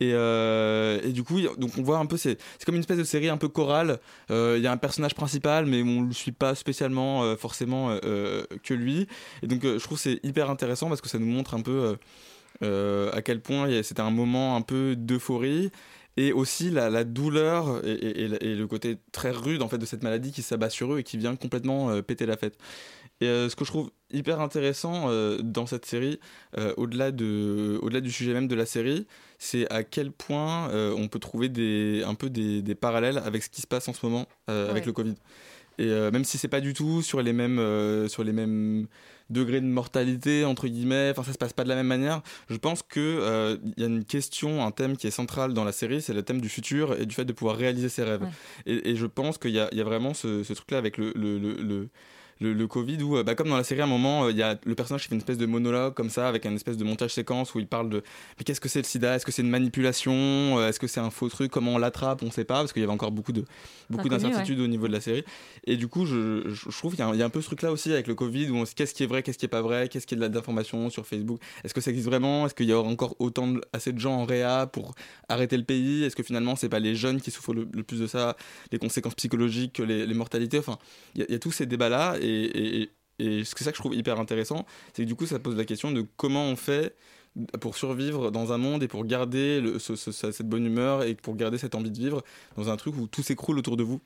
Et, euh, et du coup, donc on voit un peu, c'est comme une espèce de série un peu chorale. Euh, Il y a un personnage principal, mais on ne suit pas spécialement euh, forcément que lui. Et donc, je trouve c'est hyper intéressant parce que ça nous montre un peu à quel point c'était un moment un peu d'euphorie. Et aussi la, douleur et, et- le côté très rude en fait de cette maladie qui s'abat sur eux et qui vient complètement péter la fête. Et euh, ce que je trouve hyper intéressant euh, dans cette série, euh, au-delà de, au-delà du sujet même de la série, c'est à quel point euh, on peut trouver des, un peu des, des parallèles avec ce qui se passe en ce moment euh, avec le Covid. Et euh, même si c'est pas du tout sur les mêmes, euh, sur les mêmes degrés de mortalité entre guillemets, enfin ça se passe pas de la même manière. Je pense que euh, il y a une question, un thème qui est central dans la série, c'est le thème du futur et du fait de pouvoir réaliser ses rêves. Et, et je pense qu'il y a, il y a vraiment ce, ce truc-là avec le, le, le, le- le, le Covid où, euh, bah, comme dans la série, à un moment, euh, il y a le personnage qui fait une espèce de monologue comme ça, avec une espèce de montage séquence où il parle de mais qu'est-ce que c'est le sida? Est-ce que c'est une manipulation? Euh, Est-ce que c'est un faux truc? Comment on l'attrape? On sait pas, parce qu'il y avait encore beaucoup de beaucoup d'incertitudes au niveau de la série. Et du coup, je, je, je trouve qu'il y, a un- il y a un peu ce truc-là aussi avec le Covid où on qu'est-ce qui est vrai, qu'est-ce qui est pas vrai, qu'est-ce qui est de la- d'information sur Facebook? Est-ce que ça existe vraiment? Est-ce qu'il y aura encore autant de, assez de gens en réa pour arrêter le pays? Est-ce que finalement, c'est pas les jeunes qui souffrent le, le plus de ça, les conséquences psychologiques, que les, les mortalités? Enfin, il y, a- il y a tous ces débats-là et, et, et- et c'est ça que je trouve hyper intéressant, c'est que du coup, ça pose la question de comment on fait pour survivre dans un monde et pour garder cette bonne humeur et pour garder cette envie de vivre dans un truc où tout s'écroule autour de vous.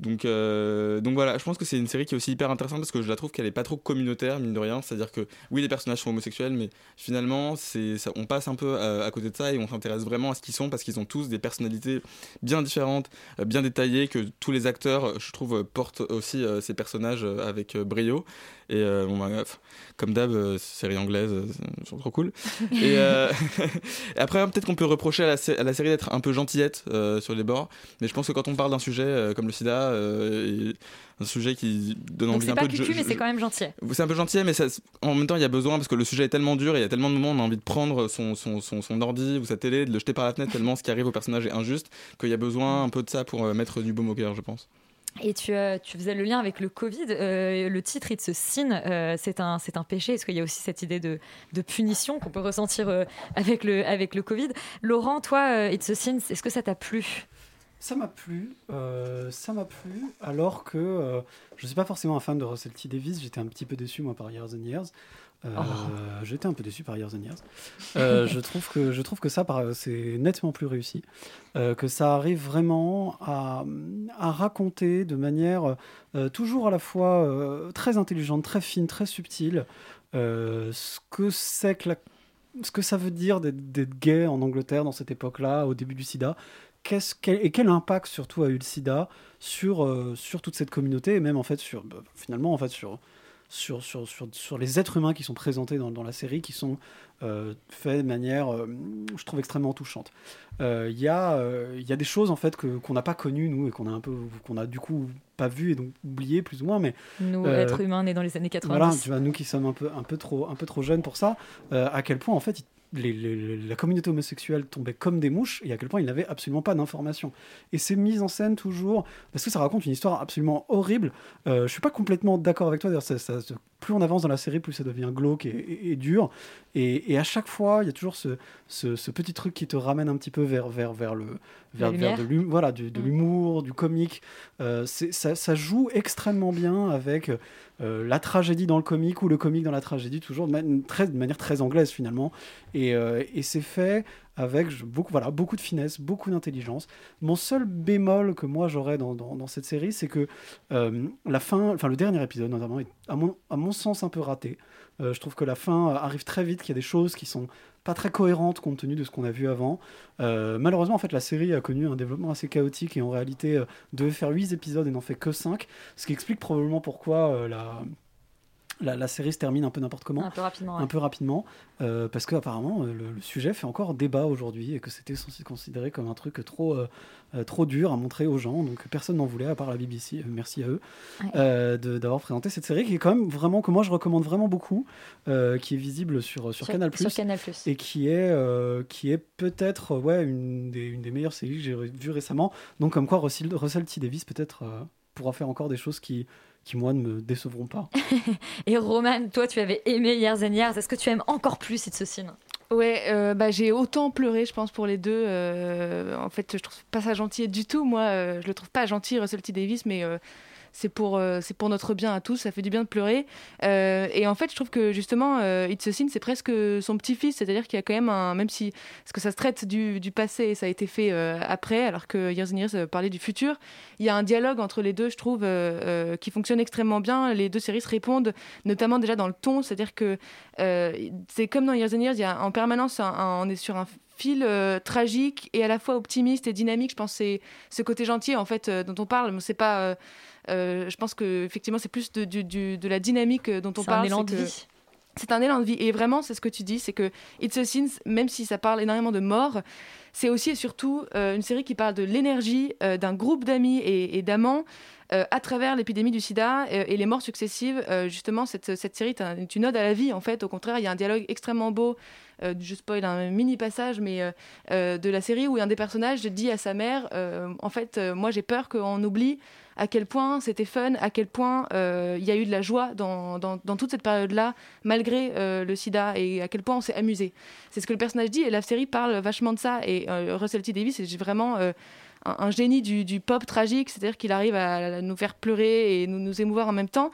Donc, euh, donc voilà, je pense que c'est une série qui est aussi hyper intéressante parce que je la trouve qu'elle est pas trop communautaire, mine de rien. C'est-à-dire que oui, les personnages sont homosexuels, mais finalement, c'est, ça, on passe un peu à, à côté de ça et on s'intéresse vraiment à ce qu'ils sont parce qu'ils ont tous des personnalités bien différentes, euh, bien détaillées, que tous les acteurs, euh, je trouve, euh, portent aussi euh, ces personnages euh, avec euh, brio. Et euh, bon, bah, comme d'hab, euh, série anglaise, euh, ils sont trop cool. Et, euh, après, hein, peut-être qu'on peut reprocher à la, sé- à la série d'être un peu gentillette euh, sur les bords, mais je pense que quand on parle d'un sujet euh, comme le sida, euh, un sujet qui donne envie c'est un peu de. cucu, je- mais je- c'est quand même gentil. c'est un peu gentil, mais ça- en même temps, il y a besoin parce que le sujet est tellement dur et il y a tellement de moments où on a envie de prendre son, son, son, son ordi ou sa télé, de le jeter par la fenêtre tellement ce qui arrive au personnage est injuste qu'il y a besoin un peu de ça pour euh, mettre du baume au cœur, je pense. Et tu, euh, tu faisais le lien avec le Covid. Euh, le titre It's a Sin, euh, c'est un, c'est un péché. Est-ce qu'il y a aussi cette idée de, de punition qu'on peut ressentir avec, le, avec le Covid? Laurent, toi, It's a Sin, est-ce que ça t'a plu? Ça m'a plu, euh, ça m'a plu, alors que euh, je ne suis pas forcément un fan de Russell T. Davis, j'étais un petit peu déçu moi par Years and Years. Euh, Oh. J'étais un peu déçu par Years and Years. Je, trouve que, je trouve que ça, c'est nettement plus réussi, que ça arrive vraiment à, à raconter de manière toujours à la fois très intelligente, très fine, très subtile, ce que c'est que la ce que ça veut dire d'être gay en Angleterre dans cette époque-là, au début du sida, qu'est-ce quel- et quel impact surtout a eu le sida sur, euh, sur toute cette communauté et même en fait sur bah, finalement en fait sur sur, sur, sur, sur les êtres humains qui sont présentés dans, dans la série qui sont euh, faits de manière euh, je trouve extrêmement touchante il y, a, euh, il y a des choses en fait qu'on n'a pas connues nous et qu'on a un peu qu'on a du coup pas vu et donc oublié plus ou moins mais Nous, êtres humains nés dans les années 90. voilà, tu vois, nous qui sommes un peu, un peu, trop, un peu trop jeunes pour ça, à quel point en fait il- la communauté homosexuelle tombait comme des mouches et à quel point il n'avait absolument pas d'informations. Et c'est mis en scène toujours, parce que ça raconte une histoire absolument horrible. Euh, je suis pas complètement d'accord avec toi, plus on avance dans la série, plus ça devient glauque et, et- et dur. Et, et à chaque fois, il y a toujours ce, ce, ce petit truc qui te ramène un petit peu vers, vers, vers le vers, vers de lumière. l'hum- voilà, du- de l'humour, du comique. Euh, ça, ça joue extrêmement bien avec euh, la tragédie dans le comique ou le comique dans la tragédie, toujours de, man- très, de manière très anglaise finalement. Et, euh, et c'est fait avec beaucoup, voilà, beaucoup de finesse, beaucoup d'intelligence. Mon seul bémol que moi j'aurais dans, dans, cette série, c'est que euh, la fin, enfin le dernier épisode notamment, est à mon, à mon sens un peu raté. Euh, je trouve que la fin euh, arrive très vite, qu'il y a des choses qui sont pas très cohérentes compte tenu de ce qu'on a vu avant. Malheureusement, en fait, la série a connu un développement assez chaotique et en réalité devait faire 8 épisodes et n'en fait que 5, ce qui explique probablement pourquoi la, la, la série se termine un peu n'importe comment. Un peu rapidement, Un ouais. peu rapidement, euh, parce qu'apparemment, le, le sujet fait encore débat aujourd'hui et que c'était censé considéré comme un truc trop, euh, euh, trop dur à montrer aux gens. Donc personne n'en voulait, à part la BBC, euh, merci à eux, Ouais. euh, d'avoir présenté cette série qui est quand même vraiment, que moi je recommande vraiment beaucoup, euh, qui est visible sur, sur, Sur- Canal+. sur Canal+. Et qui est, euh, qui est peut-être euh, ouais, une, des, une des meilleures séries que j'ai vues récemment. Donc comme quoi Russell, Russell T. Davis peut-être euh, pourra faire encore des choses qui, qui moi ne me décevront pas. Et Roman, toi, tu avais aimé Years and Years. Est-ce que tu aimes encore plus It's a Sin? Ouais, euh, bah, j'ai autant pleuré, je pense, pour les deux. Euh, en fait, je trouve pas ça gentil du tout. Moi, euh, je le trouve pas gentil, Russell T Davis, mais euh, c'est pour, euh, c'est pour notre bien à tous. Ça fait du bien de pleurer. Euh, et en fait, je trouve que justement, euh, It's a Sin, c'est presque son petit-fils. C'est-à-dire qu'il y a quand même un. Même si. Parce que ça se traite du, passé et ça a été fait après, alors que Years and Years parlait du futur. Il y a un dialogue entre les deux, je trouve, qui fonctionne extrêmement bien. Les deux séries se répondent, notamment déjà dans le ton. C'est-à-dire que c'est comme dans Years and Years, il y a en permanence, on est sur un fil tragique et à la fois optimiste et dynamique. Je pense que c'est ce côté gentil en fait dont on parle. mais C'est pas. Euh, je pense que effectivement c'est plus de, du- du- de la dynamique euh, dont on C'est un parle. élan c'est de vie. c'est un élan de vie. Et vraiment, c'est ce que tu dis, c'est que It's a Sin, même si ça parle énormément de mort, c'est aussi et surtout euh, une série qui parle de l'énergie euh, d'un groupe d'amis et, et d'amants euh, à travers l'épidémie du sida et les morts successives. Justement, cette, cette série est, un- est une ode à la vie, en fait. Au contraire, il y a un dialogue extrêmement beau. je spoil un mini passage, mais de la série où un des personnages dit à sa mère En fait, moi j'ai peur qu'on oublie à quel point c'était fun, à quel point euh, il y a eu de la joie dans, dans, toute cette période-là, malgré euh, le sida, et à quel point on s'est amusé. C'est ce que le personnage dit, et la série parle vachement de ça. Et euh, Russell T. Davis est vraiment un, génie du, pop tragique, c'est-à-dire qu'il arrive à nous faire pleurer et nous, émouvoir en même temps.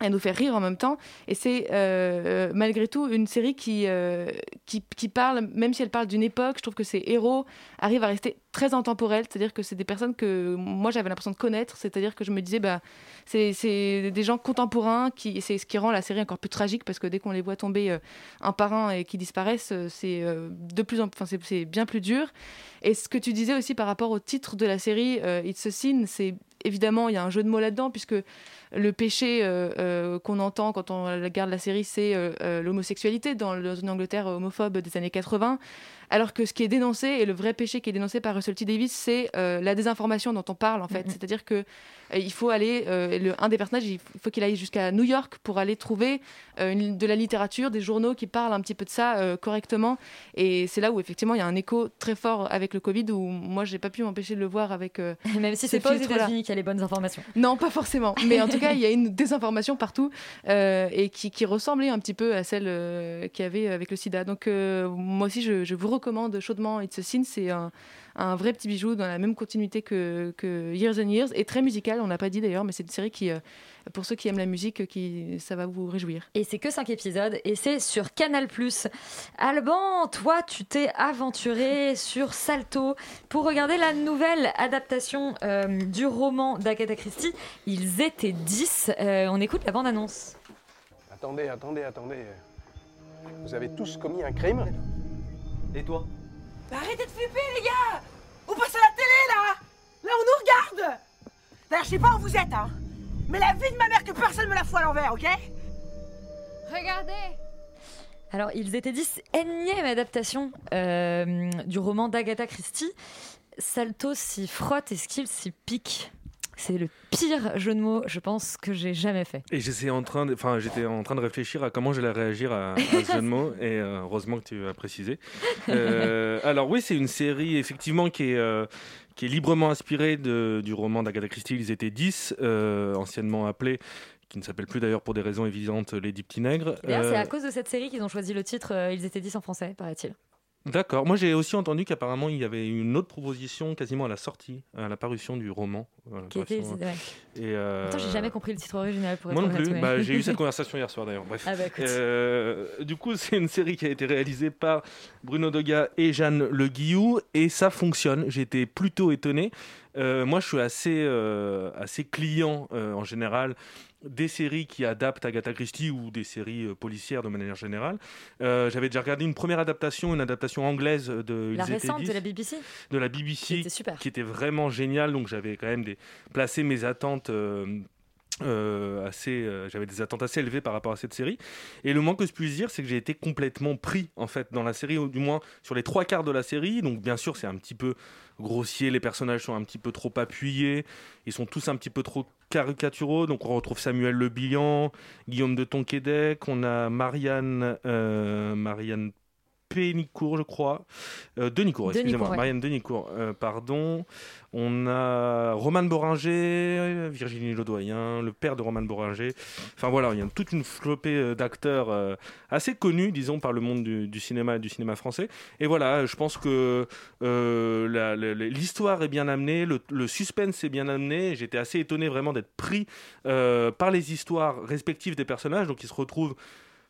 À nous faire rire en même temps. Et c'est euh, euh, malgré tout une série qui, euh, qui, qui parle, même si elle parle d'une époque, je trouve que ces héros arrivent à rester très intemporels. C'est-à-dire que c'est des personnes que moi j'avais l'impression de connaître. C'est-à-dire que je me disais, bah, c'est des gens contemporains, qui, c'est ce qui rend la série encore plus tragique parce que dès qu'on les voit tomber un par un et qui disparaissent, c'est de plus en enfin, c'est- bien plus dur. Et ce que tu disais aussi par rapport au titre de la série, It's a Sin, c'est évidemment, il y a un jeu de mots là-dedans, puisque le péché euh, euh, qu'on entend quand on regarde la série, c'est euh, l'homosexualité dans une Angleterre homophobe des années 80. Alors que ce qui est dénoncé, et le vrai péché qui est dénoncé par Russell T. Davis, c'est euh, la désinformation dont on parle, en fait. C'est-à-dire que euh, il faut aller, euh, le, un des personnages, il faut qu'il aille jusqu'à New York pour aller trouver euh, une- de la littérature, des journaux qui parlent un petit peu de ça correctement. Et c'est là où, effectivement, il y a un écho très fort avec le Covid, où moi, j'ai pas pu m'empêcher de le voir avec. Même si ce c'est pas aux. États-Unis qu'il y a les bonnes informations. Non, pas forcément. Mais en tout cas, il y a une désinformation partout et qui, qui ressemblait un petit peu à celle qu'il y avait avec le sida. Donc, moi aussi, je, je vous recommande chaudement It's a Sin. C'est un, un vrai petit bijou dans la même continuité que, que Years and Years et très musical. On l'a pas dit d'ailleurs, mais c'est une série qui, euh, pour ceux qui aiment la musique, qui, ça va vous réjouir. Et c'est que 5 épisodes et c'est sur Canal+. Alban, toi, tu t'es aventuré sur Salto pour regarder la nouvelle adaptation euh, du roman d'Agatha Christie. Ils étaient 10. Euh, on écoute la bande-annonce. Attendez, attendez, attendez. Vous avez tous commis un crime? Et toi Bah arrêtez de flipper, les gars On passe à la télé, là Là, on nous regarde D'ailleurs, je sais pas où vous êtes, hein Mais la vie de ma mère, que personne me la fout à l'envers, ok Regardez Alors, ils étaient 10, énième adaptation euh, du roman d'Agatha Christie. Salto s'y frotte et Skill s'y pique. C'est le pire jeu de mots, je pense, que j'ai jamais fait. Et j'étais en train de, enfin, j'étais en train de réfléchir à comment j'allais réagir à, à ce jeu de mots, et euh, heureusement que tu as précisé. Euh, alors oui, c'est une série effectivement qui est, euh, qui est librement inspirée de- du roman d'Agatha Christie. Ils étaient 10, euh, anciennement appelé, qui ne s'appelle plus d'ailleurs pour des raisons évidentes, les dix petits nègres. D'ailleurs, c'est à cause de cette série qu'ils ont choisi le titre Ils étaient 10 en français, paraît-il. D'accord. Moi, j'ai aussi entendu qu'apparemment il y avait une autre proposition quasiment à la sortie, à la parution du roman. la Qui était- ouais. Et euh, Attends, j'ai jamais compris le titre original pour être Moi non plus. Bah, j'ai eu cette conversation hier soir d'ailleurs. Bref. Ah bah. Euh, du coup, c'est une série qui a été réalisée par Bruno Doga et Jeanne Le Guillou et ça fonctionne. J'étais plutôt étonné. Euh, moi, je suis assez, euh, assez client euh, en général des séries qui adaptent Agatha Christie ou des séries policières de manière générale. J'avais déjà regardé une première adaptation, une adaptation anglaise de La Ils récente 10 de la BBC de la BBC Qui était super. qui était vraiment génial donc j'avais quand même des, placé mes attentes euh, assez euh, j'avais des attentes assez élevées par rapport à cette série. Et le moins que je puisse dire c'est que j'ai été complètement pris en fait dans la série ou du moins sur les trois quarts de la série. Donc bien sûr c'est un petit peu grossier les personnages sont un petit peu trop appuyés ils sont tous un petit peu trop caricaturaux. Donc on retrouve Samuel Le Bihan Guillaume de Tonquédec on a Marianne euh, Marianne Pénicourt, je crois. Euh, Denicourt, excusez-moi. Ouais. Marianne Denicourt, euh, pardon. On a Roman Boringer, Virginie Ledoyen, le père de Roman Boringer. Enfin voilà, il y a toute une flopée euh, d'acteurs euh, assez connus, disons, par le monde du, du cinéma et du cinéma français. Et voilà, je pense que euh, l'histoire est bien amenée, le, le suspense est bien amené. J'étais assez étonné vraiment d'être pris par les histoires respectives des personnages. Donc ils se retrouvent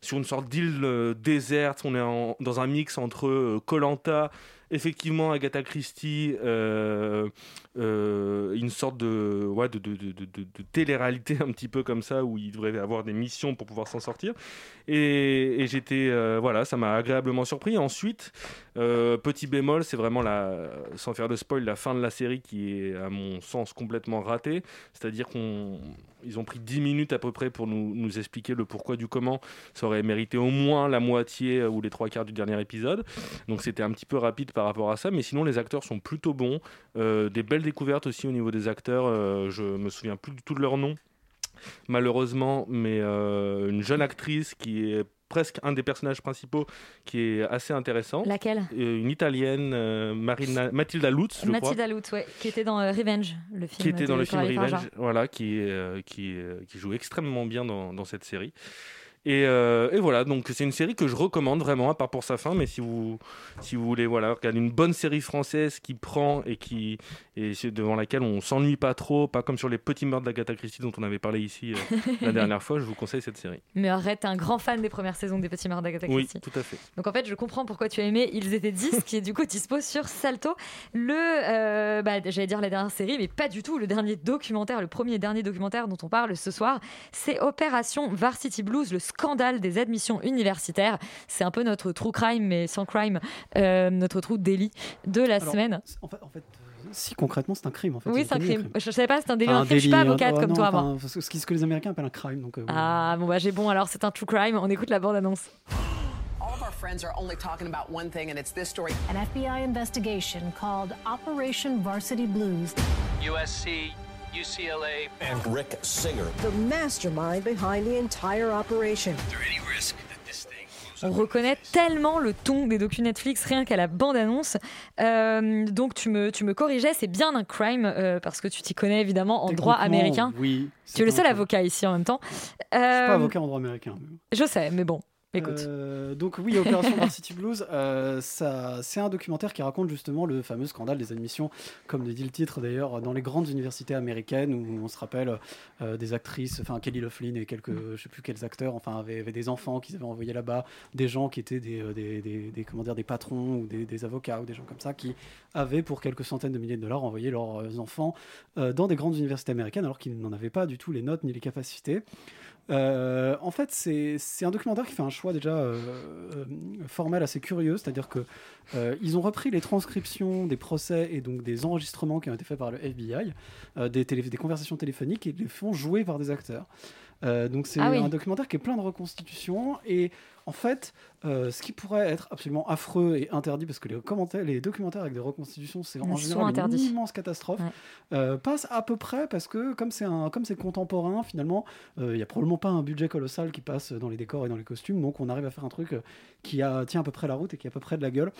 sur une sorte d'île euh, déserte. On est en- dans un mix entre Colanta effectivement Agatha Christie, euh, euh, une sorte de, ouais, de, de, de, de, télé-réalité un petit peu comme ça, où il devrait avoir des missions pour pouvoir s'en sortir. Et, j'étais, euh, voilà, ça m'a agréablement surpris. Ensuite, petit bémol, c'est vraiment, la, sans faire de spoil, la fin de la série qui est, à mon sens, complètement ratée. C'est-à-dire qu'ils ont pris 10 minutes à peu près pour nous, nous expliquer le pourquoi du comment. Ça aurait mérité au moins la moitié ou les trois quarts du dernier épisode. Donc c'était un petit peu rapide rapport à ça, mais sinon les acteurs sont plutôt bons. Euh, des belles découvertes aussi au niveau des acteurs. Euh, je me souviens plus du tout de leur nom, malheureusement, mais euh, une jeune actrice qui est presque un des personnages principaux qui est assez intéressant. Laquelle? Une italienne, Marina, Mathilda Lutz, je Mathilda Lutz, ouais, qui était dans Revenge, le film. Qui était dans le film Revenge, voilà, qui, qui, qui joue extrêmement bien dans, dans cette série. Euh, et, voilà, donc c'est une série que je recommande vraiment, à part pour sa fin. Mais si vous, si vous voulez voilà, regarder une bonne série française qui prend et qui et devant laquelle on s'ennuie pas trop, pas comme sur les petits meurtres d'Agatha Christie dont on avait parlé ici euh, la dernière fois, je vous conseille cette série. Mais arrête, t'es un grand fan des premières saisons des petits meurtres d'Agatha Christie. Oui, tout à fait. Donc en fait, je comprends pourquoi tu as aimé Ils étaient 10, qui est du coup dispo sur Salto. Le, euh, bah, j'allais dire la dernière série, mais pas du tout. Le dernier documentaire, le premier et dernier documentaire dont on parle ce soir, c'est Opération Varsity Blues, le scandale des admissions universitaires. C'est un peu notre true crime, mais sans crime, euh, notre trou délit de la semaine. En fait, en fait si concrètement c'est un crime en fait. Oui, c'est un crime. Je savais pas, c'est un délit. Enfin, je suis pas avocate comme toi. Enfin, ce, ce que les Américains appellent un crime. Donc, euh, ah bon bah j'ai bon alors c'est un true crime. On écoute la bande annonce. All of our friends are only talking about one thing, and it's this story. An FBI investigation called Operation Varsity Blues. USC UCLA, and Rick Singer, the mastermind behind the entire operation. On reconnaît tellement le ton des docus Netflix rien qu'à la bande-annonce. Euh, donc tu me, tu me corrigeais, c'est bien un crime euh, parce que tu t'y connais évidemment en droit américain. Oui. Tu es le seul avocat ici en même temps. Euh, je suis pas avocat en droit américain. Je sais, mais bon. Euh, donc oui, Opération Varsity Blues, euh, c'est un documentaire qui raconte justement le fameux scandale des admissions, comme le dit le titre d'ailleurs, dans les grandes universités américaines où on se rappelle euh, des actrices, enfin Kelly Loughlin et quelques, je sais plus quels acteurs, enfin avaient, des enfants qu'ils avaient envoyés là-bas, des gens qui étaient des, des, des, comment dire, des patrons ou des, avocats ou des gens comme ça qui avaient pour quelques centaines de milliers de dollars envoyé leurs enfants dans des grandes universités américaines alors qu'ils n'en avaient pas du tout les notes ni les capacités. Euh, en fait, c'est un documentaire qui fait un choix déjà euh, euh, formel assez curieux, c'est-à-dire que ils ont repris les transcriptions des procès et donc des enregistrements qui ont été faits par le FBI, des, des conversations téléphoniques et les font jouer par des acteurs. Donc c'est ah un documentaire qui est plein de reconstitutions et en fait, euh, ce qui pourrait être absolument affreux et interdit, parce que les, les documentaires avec des reconstitutions, c'est en général une immense catastrophe, euh, passe à peu près parce que comme c'est comme c'est contemporain, finalement, euh, il n'y a probablement pas un budget colossal qui passe dans les décors et dans les costumes, donc on arrive à faire un truc qui a, tient à peu près la route et qui a à peu près de la gueule.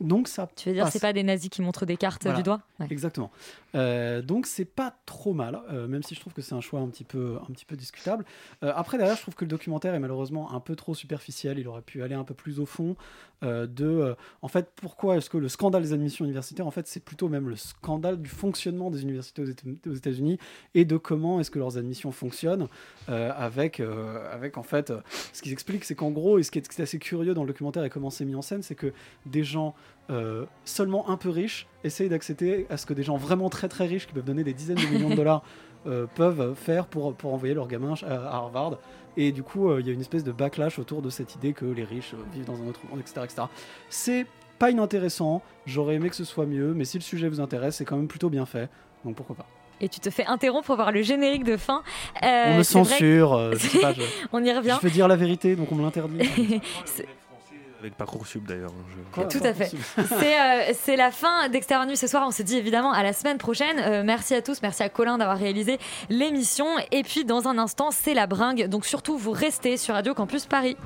Donc ça. Tu veux dire, c'est pas des nazis qui montrent des cartes du doigt? Exactement. Euh, donc c'est pas trop mal, euh, même si je trouve que c'est un choix un petit peu, un petit peu discutable. Euh, après derrière, je trouve que le documentaire est malheureusement un peu trop superficiel. Il aurait pu aller un peu plus au fond de, en fait, pourquoi est-ce que le scandale des admissions universitaires, en fait, c'est plutôt même le scandale du fonctionnement des universités aux États-Unis et de comment est-ce que leurs admissions fonctionnent avec, avec en fait, ce qu'ils expliquent, c'est qu'en gros, et ce qui est assez curieux dans le documentaire et comment c'est mis en scène, c'est que des gens euh, seulement un peu riches essayent d'accéder à ce que des gens vraiment très très riches qui peuvent donner des dizaines de millions de dollars euh, peuvent faire pour, pour envoyer leurs gamins à Harvard. Et du coup, euh, il y a une espèce de backlash autour de cette idée que les riches vivent dans un autre monde, etc. etc. C'est pas inintéressant, j'aurais aimé que ce soit mieux, mais si le sujet vous intéresse, c'est quand même plutôt bien fait, donc pourquoi pas et tu te fais interrompre pour voir le générique de fin. on me censure, on y revient. Je veux dire la vérité, donc on me l'interdit. Avec Parcoursup d'ailleurs. Tout à fait. Euh, c'est la fin d'Extérieur Nuit ce soir. On se dit évidemment à la semaine prochaine. Euh, merci à tous. Merci à Colin d'avoir réalisé l'émission. Et puis dans un instant, c'est la bringue. Donc surtout, vous restez sur Radio Campus Paris.